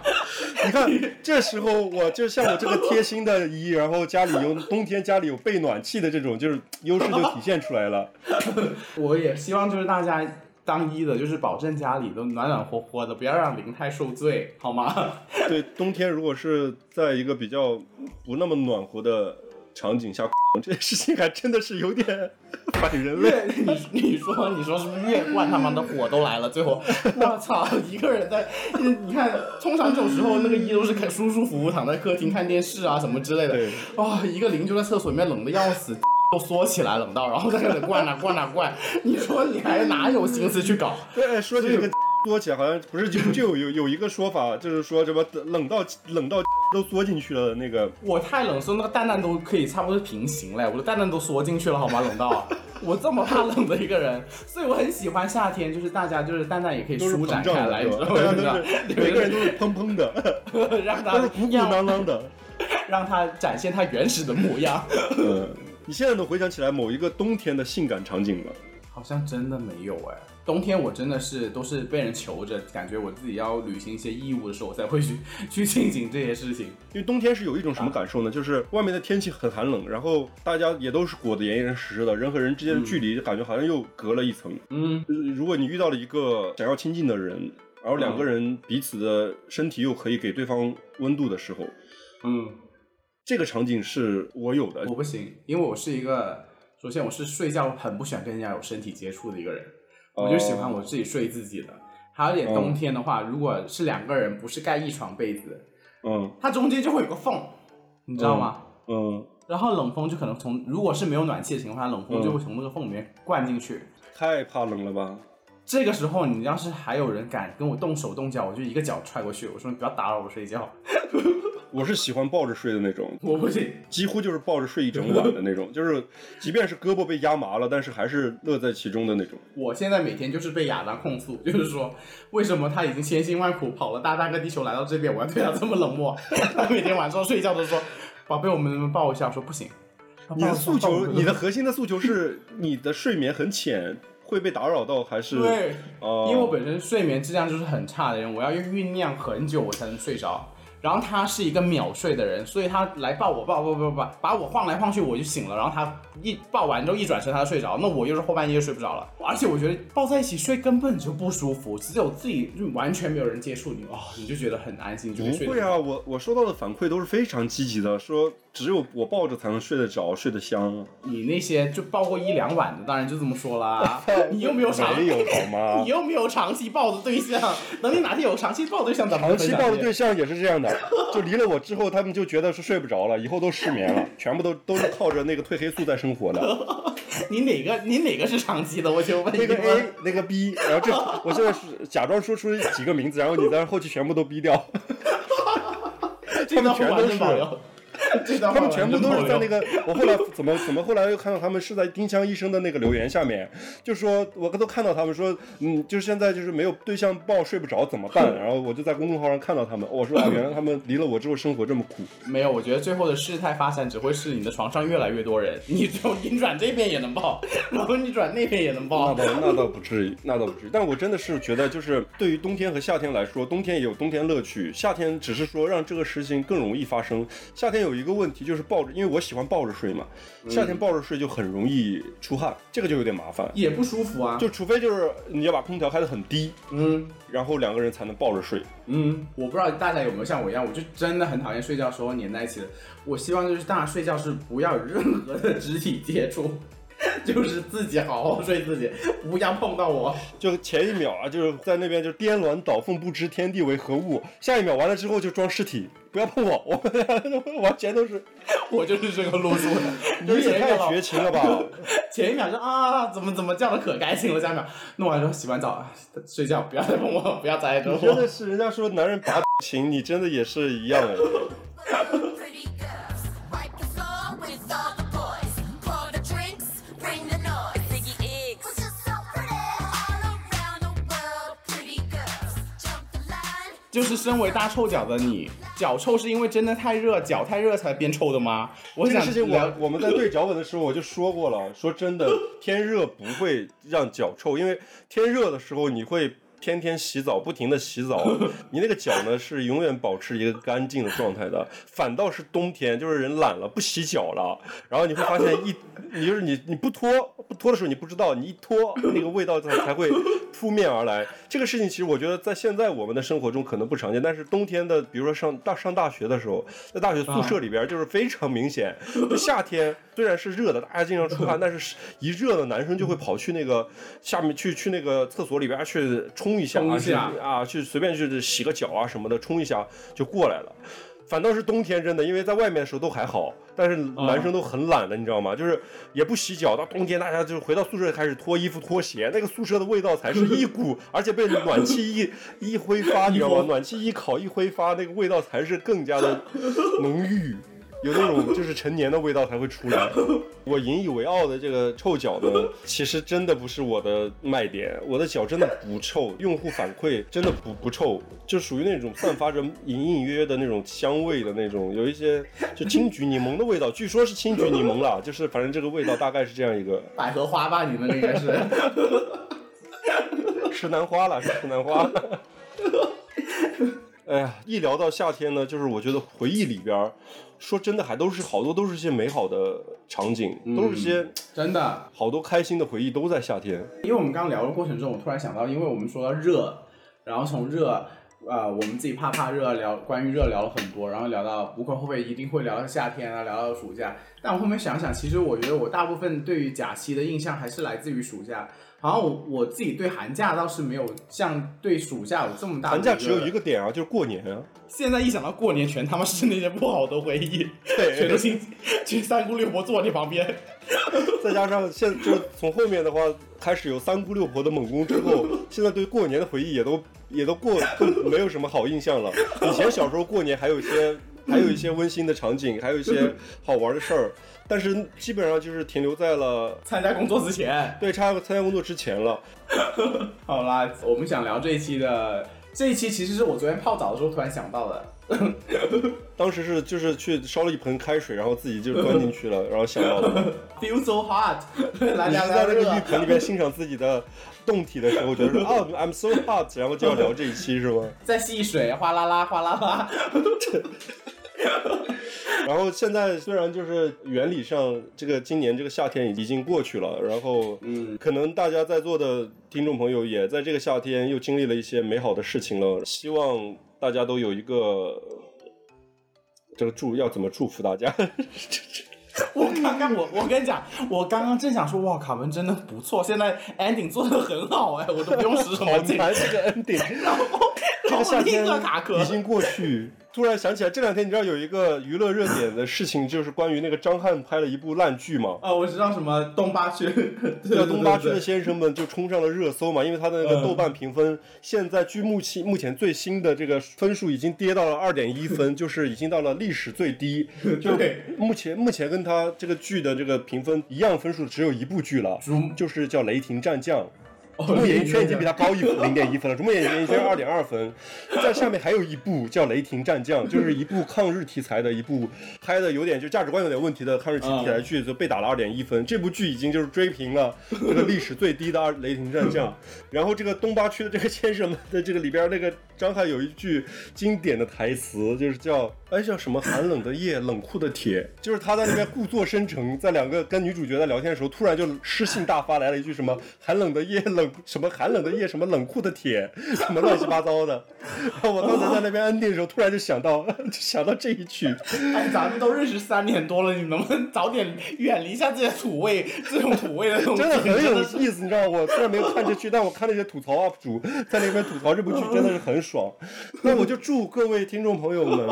[SPEAKER 5] 你看 <laughs> 这时候我就像我这个贴心的姨，然后家里有冬天家里有备暖气的这种，就是优势就体现出来了。<laughs>
[SPEAKER 4] 我也希望就是大家当一的，就是保证家里都暖暖和和的，不要让灵太受罪，好吗？<laughs>
[SPEAKER 5] 对，冬天如果是在一个比较不那么暖和的场景下，<laughs> 这件事情还真的是有点反人类。
[SPEAKER 4] 你你说你说是不是越灌他妈的火都来了？最后我操，一个人在，你你看，通常这种时候那个一都是看舒舒服服躺在客厅看电视啊什么之类的
[SPEAKER 5] 对，
[SPEAKER 4] 啊、一个零就在厕所里面冷的要死。都缩起来冷到，然后在那里灌啊灌啊灌，你说你还哪有心思去搞？
[SPEAKER 5] 对，说起这个缩起来，好像不是就就有有有一个说法，就是说什么冷到冷到都缩进去了那个。
[SPEAKER 4] 我太冷，说那个蛋蛋都可以差不多平行嘞，我的蛋蛋都缩进去了，好吗？冷到我这么怕冷的一个人，所以我很喜欢夏天，就是大家就是蛋蛋也可以舒展开来，你知道吗？<laughs>
[SPEAKER 5] 每个人都是 <laughs> 砰砰的，
[SPEAKER 4] 让他
[SPEAKER 5] 都是鼓鼓囊囊的。
[SPEAKER 4] 让他展现他原始的模样。
[SPEAKER 5] 嗯，你现在能回想起来某一个冬天的性感场景吗？
[SPEAKER 4] 好像真的没有哎，冬天我真的是都是被人求着，感觉我自己要履行一些义务的时候，我才会去 <laughs> 去进行这些事情。
[SPEAKER 5] 因为冬天是有一种什么感受呢？就是外面的天气很寒冷，然后大家也都是裹得严严实实的，人和人之间的距离就感觉好像又隔了一层。
[SPEAKER 4] 嗯，
[SPEAKER 5] 就是如果你遇到了一个想要亲近的人，然后两个人彼此的身体又可以给对方温度的时候，
[SPEAKER 4] 嗯，
[SPEAKER 5] 这个场景是我有的
[SPEAKER 4] 我。不行，因为我是一个，首先我是睡觉很不喜欢跟人家有身体接触的一个人，我就喜欢我自己睡自己的。还有点，冬天的话，如果是两个人不是盖一床被子，
[SPEAKER 5] 嗯
[SPEAKER 4] 它中间就会有个缝，你知道吗？
[SPEAKER 5] 嗯，
[SPEAKER 4] 然后冷风就可能从，如果是没有暖气的情况下，冷风就会从那个缝里面灌进去。
[SPEAKER 5] 太怕冷了吧？
[SPEAKER 4] 这个时候，你要是还有人敢跟我动手动脚，我就一个脚踹过去。我说你不要打扰我睡觉，
[SPEAKER 5] 我是喜欢抱着睡的那种，
[SPEAKER 4] 我不行。
[SPEAKER 5] 几乎就是抱着睡一整晚的那种，<laughs> 就是即便是胳膊被压麻了，但是还是乐在其中的那种。
[SPEAKER 4] 我现在每天就是被亚当控诉，就是说为什么他已经千辛万苦跑了大半个地球来到这边，我要对他这么冷漠？<laughs> 他每天晚上睡觉都说：“宝贝，我们能不能抱一下？”我说不行。
[SPEAKER 5] 你的诉求，你的核心的诉求是你的睡眠很浅，会被打扰到，还是
[SPEAKER 4] 对，
[SPEAKER 5] 哦
[SPEAKER 4] 因为我本身睡眠质量就是很差的人，我要酝酿很久我才能睡着。然后他是一个秒睡的人，所以他来抱我抱抱抱抱，把我晃来晃去我就醒了，然后他一抱完之后一转身他就睡着，那我又是后半夜睡不着了。而且我觉得抱在一起睡根本就不舒服，只有自己就完全没有人接触你，哦，你就觉得很安心，就会睡得
[SPEAKER 5] 不会啊，我我收到的反馈都是非常积极的，说只有我抱着才能睡得着，睡得香。
[SPEAKER 4] 你那些就抱过一两晚的，当然就这么说啦。<laughs> 你又没有长
[SPEAKER 5] 没有好吗 <laughs>
[SPEAKER 4] 你？又没有长期抱的对象，等你哪天有长期抱的对象，咱们
[SPEAKER 5] 长期抱的对
[SPEAKER 4] 象。
[SPEAKER 5] 也是这样的，就离了我之后，他们就觉得是睡不着了，以后都失眠了，全部都都是靠着那个褪黑素在生活的。<laughs>
[SPEAKER 4] 你哪个你哪个是长期的？我就问你
[SPEAKER 5] 那个 A，那个 B，然后这我现在是假装说出几个名字，然后你在后期全部都逼掉。
[SPEAKER 4] 这段
[SPEAKER 5] 全都是 <laughs> 他们全部都是在那
[SPEAKER 4] 个。<laughs>
[SPEAKER 5] 我后来怎么怎么后来又看到他们是在丁香医生的那个留言下面，就说我都看到他们说，嗯，就是现在就是没有对象抱睡不着怎么办？然后我就在公众号上看到他们，我说啊，原来他们离了我之后生活这么苦。
[SPEAKER 4] 没有，我觉得最后的事态发展只会是你的床上越来越多人，你就你转这边也能抱，然后你转那边也能抱那。
[SPEAKER 5] 倒那倒不至于，那倒不至于。但我真的是觉得，就是对于冬天和夏天来说，冬天也有冬天乐趣，夏天只是说让这个事情更容易发生。夏天有一个问题就是抱着，因为我喜欢抱着睡嘛，夏天抱着睡就很容易出汗，这个就有点麻烦。
[SPEAKER 4] 也不舒服啊，
[SPEAKER 5] 就除非就是你要把空调开得很低，
[SPEAKER 4] 嗯
[SPEAKER 5] 然后两个人才能抱着睡。
[SPEAKER 4] 嗯，我不知道大家有没有像我一样，我就真的很讨厌睡觉时候粘在一起的。我希望就是大家睡觉是不要有任何的肢体接触，<laughs> 就是自己好好睡自己，不要碰到我。
[SPEAKER 5] 就前一秒啊，就是在那边就颠鸾倒凤，不知天地为何物。下一秒完了之后就装尸体，不要碰我，<laughs> 我们俩完全都是。<laughs>
[SPEAKER 4] 我就是这个路数的，
[SPEAKER 5] 你也太绝情了吧！
[SPEAKER 4] 前一秒就啊，怎么怎么叫的可开心了，下一秒弄完之后洗完澡啊睡觉，不要再碰我，不要再跟我。
[SPEAKER 5] 真的是，人家说男人拔情，你真的也是一样哎。
[SPEAKER 4] 就是身为大臭脚的你，脚臭是因为真的太热，脚太热才变臭的吗？我想
[SPEAKER 5] 这个事情我我们在对脚本的时候我就说过了，说真的，<laughs> 天热不会让脚臭，因为天热的时候你会。天天洗澡，不停的洗澡，<laughs> 你那个脚呢是永远保持一个干净的状态的。反倒是冬天，就是人懒了，不洗脚了，然后你会发现一，<laughs> 你就是你你不脱不脱的时候你不知道，你一脱那个味道才才会扑面而来。这个事情其实我觉得在现在我们的生活中可能不常见，但是冬天的，比如说上大上大学的时候，在大学宿舍里边就是非常明显。<laughs> 就夏天虽然是热的，大家经常出汗，但是一热的男生就会跑去那个下面去去那个厕所里边去冲一下啊，去
[SPEAKER 4] 冲一下
[SPEAKER 5] 啊，去随便去洗个脚啊什么的，冲一下就过来了。反倒是冬天真的，因为在外面的时候都还好，但是男生都很懒的，你知道吗？就是也不洗脚，到冬天大家就回到宿舍开始脱衣服、脱鞋，那个宿舍的味道才是一股，<laughs> 而且被暖气一一挥发，你知道吗？<laughs> 暖气一烤一挥发，那个味道才是更加的浓郁。有那种就是陈年的味道才会出来。我引以为傲的这个臭脚呢，其实真的不是我的卖点，我的脚真的不臭，用户反馈真的不不臭，就属于那种散发着隐隐约约的那种香味的那种，有一些就青桔柠檬的味道，据说是青桔柠檬啦，就是反正这个味道大概是这样一个
[SPEAKER 4] 百合花吧，你们那个是。
[SPEAKER 5] 石南花了，是石楠花。<laughs> 哎呀，一聊到夏天呢，就是我觉得回忆里边儿，说真的还都是好多都是些美好的场景，都是些
[SPEAKER 4] 真的，
[SPEAKER 5] 好多开心的回忆都在夏天。
[SPEAKER 4] 因为我们刚聊的过程中，我突然想到，因为我们说到热，然后从热，呃，我们自己怕怕热，聊关于热聊了很多，然后聊到无可厚非一定会聊到夏天啊，聊到暑假。但我后面想想，其实我觉得我大部分对于假期的印象还是来自于暑假。好像我我自己对寒假倒是没有像对暑假有这么大的
[SPEAKER 5] 寒假只有一
[SPEAKER 4] 个。
[SPEAKER 5] 点啊，就是过年啊。
[SPEAKER 4] 现在一想到过年，全他妈是那些不好的回忆，
[SPEAKER 5] 对 <laughs>
[SPEAKER 4] 全都亲去三姑六婆坐你旁边。<laughs>
[SPEAKER 5] 再加上现就是从后面的话开始有三姑六婆的猛攻之后，现在对过年的回忆也都也都过都没有什么好印象了。以前小时候过年还有一些还有一些温馨的场景，<laughs> 还有一些好玩的事儿，但是基本上就是停留在了
[SPEAKER 4] 参加工作之前，
[SPEAKER 5] 对参加参加工作之前了。<laughs>
[SPEAKER 4] 好啦，我们想聊这一期的，这一期其实是我昨天泡澡的时候突然想到的。<laughs>
[SPEAKER 5] 当时是就是去烧了一盆开水，然后自己就钻进去了，然后想到的。
[SPEAKER 4] Feel so hot，来
[SPEAKER 5] 你
[SPEAKER 4] 聊
[SPEAKER 5] 在那个浴。盆里面欣赏自己的动体的时候，觉得说啊，I'm so hot，然后就要聊这一期是吗？
[SPEAKER 4] 在戏水，哗啦啦，哗啦啦。<laughs>
[SPEAKER 5] 然后现在虽然就是原理上这个今年这个夏天已经过去了，然后嗯，可能大家在座的听众朋友也在这个夏天又经历了一些美好的事情了，希望大家都有一个这个祝要怎么祝福大家？<laughs>
[SPEAKER 4] 我刚刚我我跟你讲，我刚刚正想说，哇，卡文真的不错，现在 ending 做的很好哎，我都不用使什么劲。<laughs>
[SPEAKER 5] 难这个 ending，
[SPEAKER 4] 然后
[SPEAKER 5] 这个夏天
[SPEAKER 4] 然后立刻卡壳
[SPEAKER 5] 已。经过去，突然想起来，这两天你知道有一个娱乐热点的事情，就是关于那个张翰拍了一部烂剧嘛。
[SPEAKER 4] 啊，我知道什么东八区，<laughs>
[SPEAKER 5] 叫东八区的先生们就冲上了热搜嘛，因为他的那个
[SPEAKER 4] 嗯
[SPEAKER 5] 豆瓣评分，现在据目前目前最新的这个分数已经跌到了二点一分，<laughs> 就是已经到了历史最低。就
[SPEAKER 4] 对
[SPEAKER 5] 目前目前跟他这个剧的这个评分一样分数只有一部剧了，就是叫《雷霆战将》。逐梦演艺圈已经比他高一零点一分了，逐梦演艺圈二点二分，在下面还有一部叫《雷霆战将》，就是一部抗日题材的一部拍的有点就价值观有点问题的抗日题材剧，就被打了二点一分。这部剧已经就是追平了这个历史最低的二《雷霆战将》。<laughs> 然后这个东八区的这个先生们的这个里边那个张翰有一句经典的台词，就是叫哎叫什么寒冷的夜，冷酷的铁，就是他在那边故作深沉，在两个跟女主角在聊天的时候，突然就诗性大发来了一句什么寒冷的夜冷什么寒冷的夜什么冷酷的铁，什么乱七八糟的。然后我刚才在那边安定的时候，突然就想到 <laughs> 就想到这一句，
[SPEAKER 4] 哎，咱们都认识三年多了，你能不能早点远离一下这些土味，这种土味的东西？
[SPEAKER 5] 真的很有意思，你知道？我虽然没有看这剧，但我看那些吐槽 UP 主在那边吐槽这部剧，真的是很爽。那我就祝各位听众朋友们。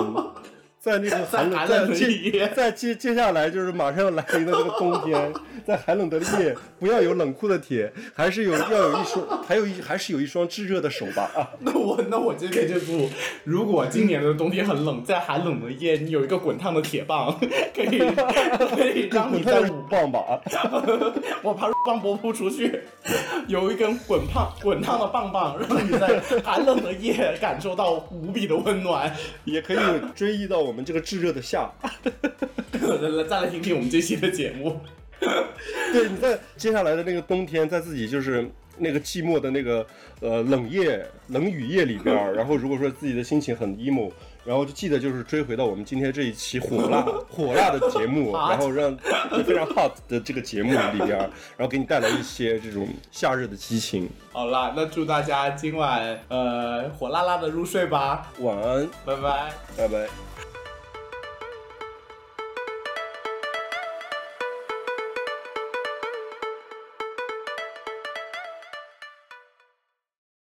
[SPEAKER 5] 在那个寒冷，
[SPEAKER 4] 的
[SPEAKER 5] 在
[SPEAKER 4] 夜
[SPEAKER 5] 接在接接下来就是马上要来临的这个冬天，在寒冷的夜，不要有冷酷的铁，还是有要有一双，还有一还是有一双炙热的手吧 <laughs> 啊！
[SPEAKER 4] 那我那我今天就不，如果今年的冬天很冷，在寒冷的夜，你有一个滚烫的铁棒，可以可以让你在
[SPEAKER 5] 滚烫的五棒吧啊！<laughs>
[SPEAKER 4] 我怕棒拨不出去，有一根滚烫滚烫的棒棒，让你在寒冷的夜感受到无比的温暖。
[SPEAKER 5] 也可以追忆到我们这个炙热的夏。
[SPEAKER 4] 再来听听我们这期的节目。
[SPEAKER 5] 对，你在接下来的那个冬天，在自己就是那个寂寞的那个呃冷夜、冷雨夜里边儿，<laughs> 然后如果说自己的心情很 emo，然后就记得就是追回到我们今天这一期火辣 <laughs> 火辣的节目，然后让非常 hot 的这个节目里边儿，然后给你带来一些这种夏日的激情。
[SPEAKER 4] 好啦，那祝大家今晚呃火辣辣的入睡吧，
[SPEAKER 5] 晚安，
[SPEAKER 4] 拜拜。
[SPEAKER 5] 拜拜。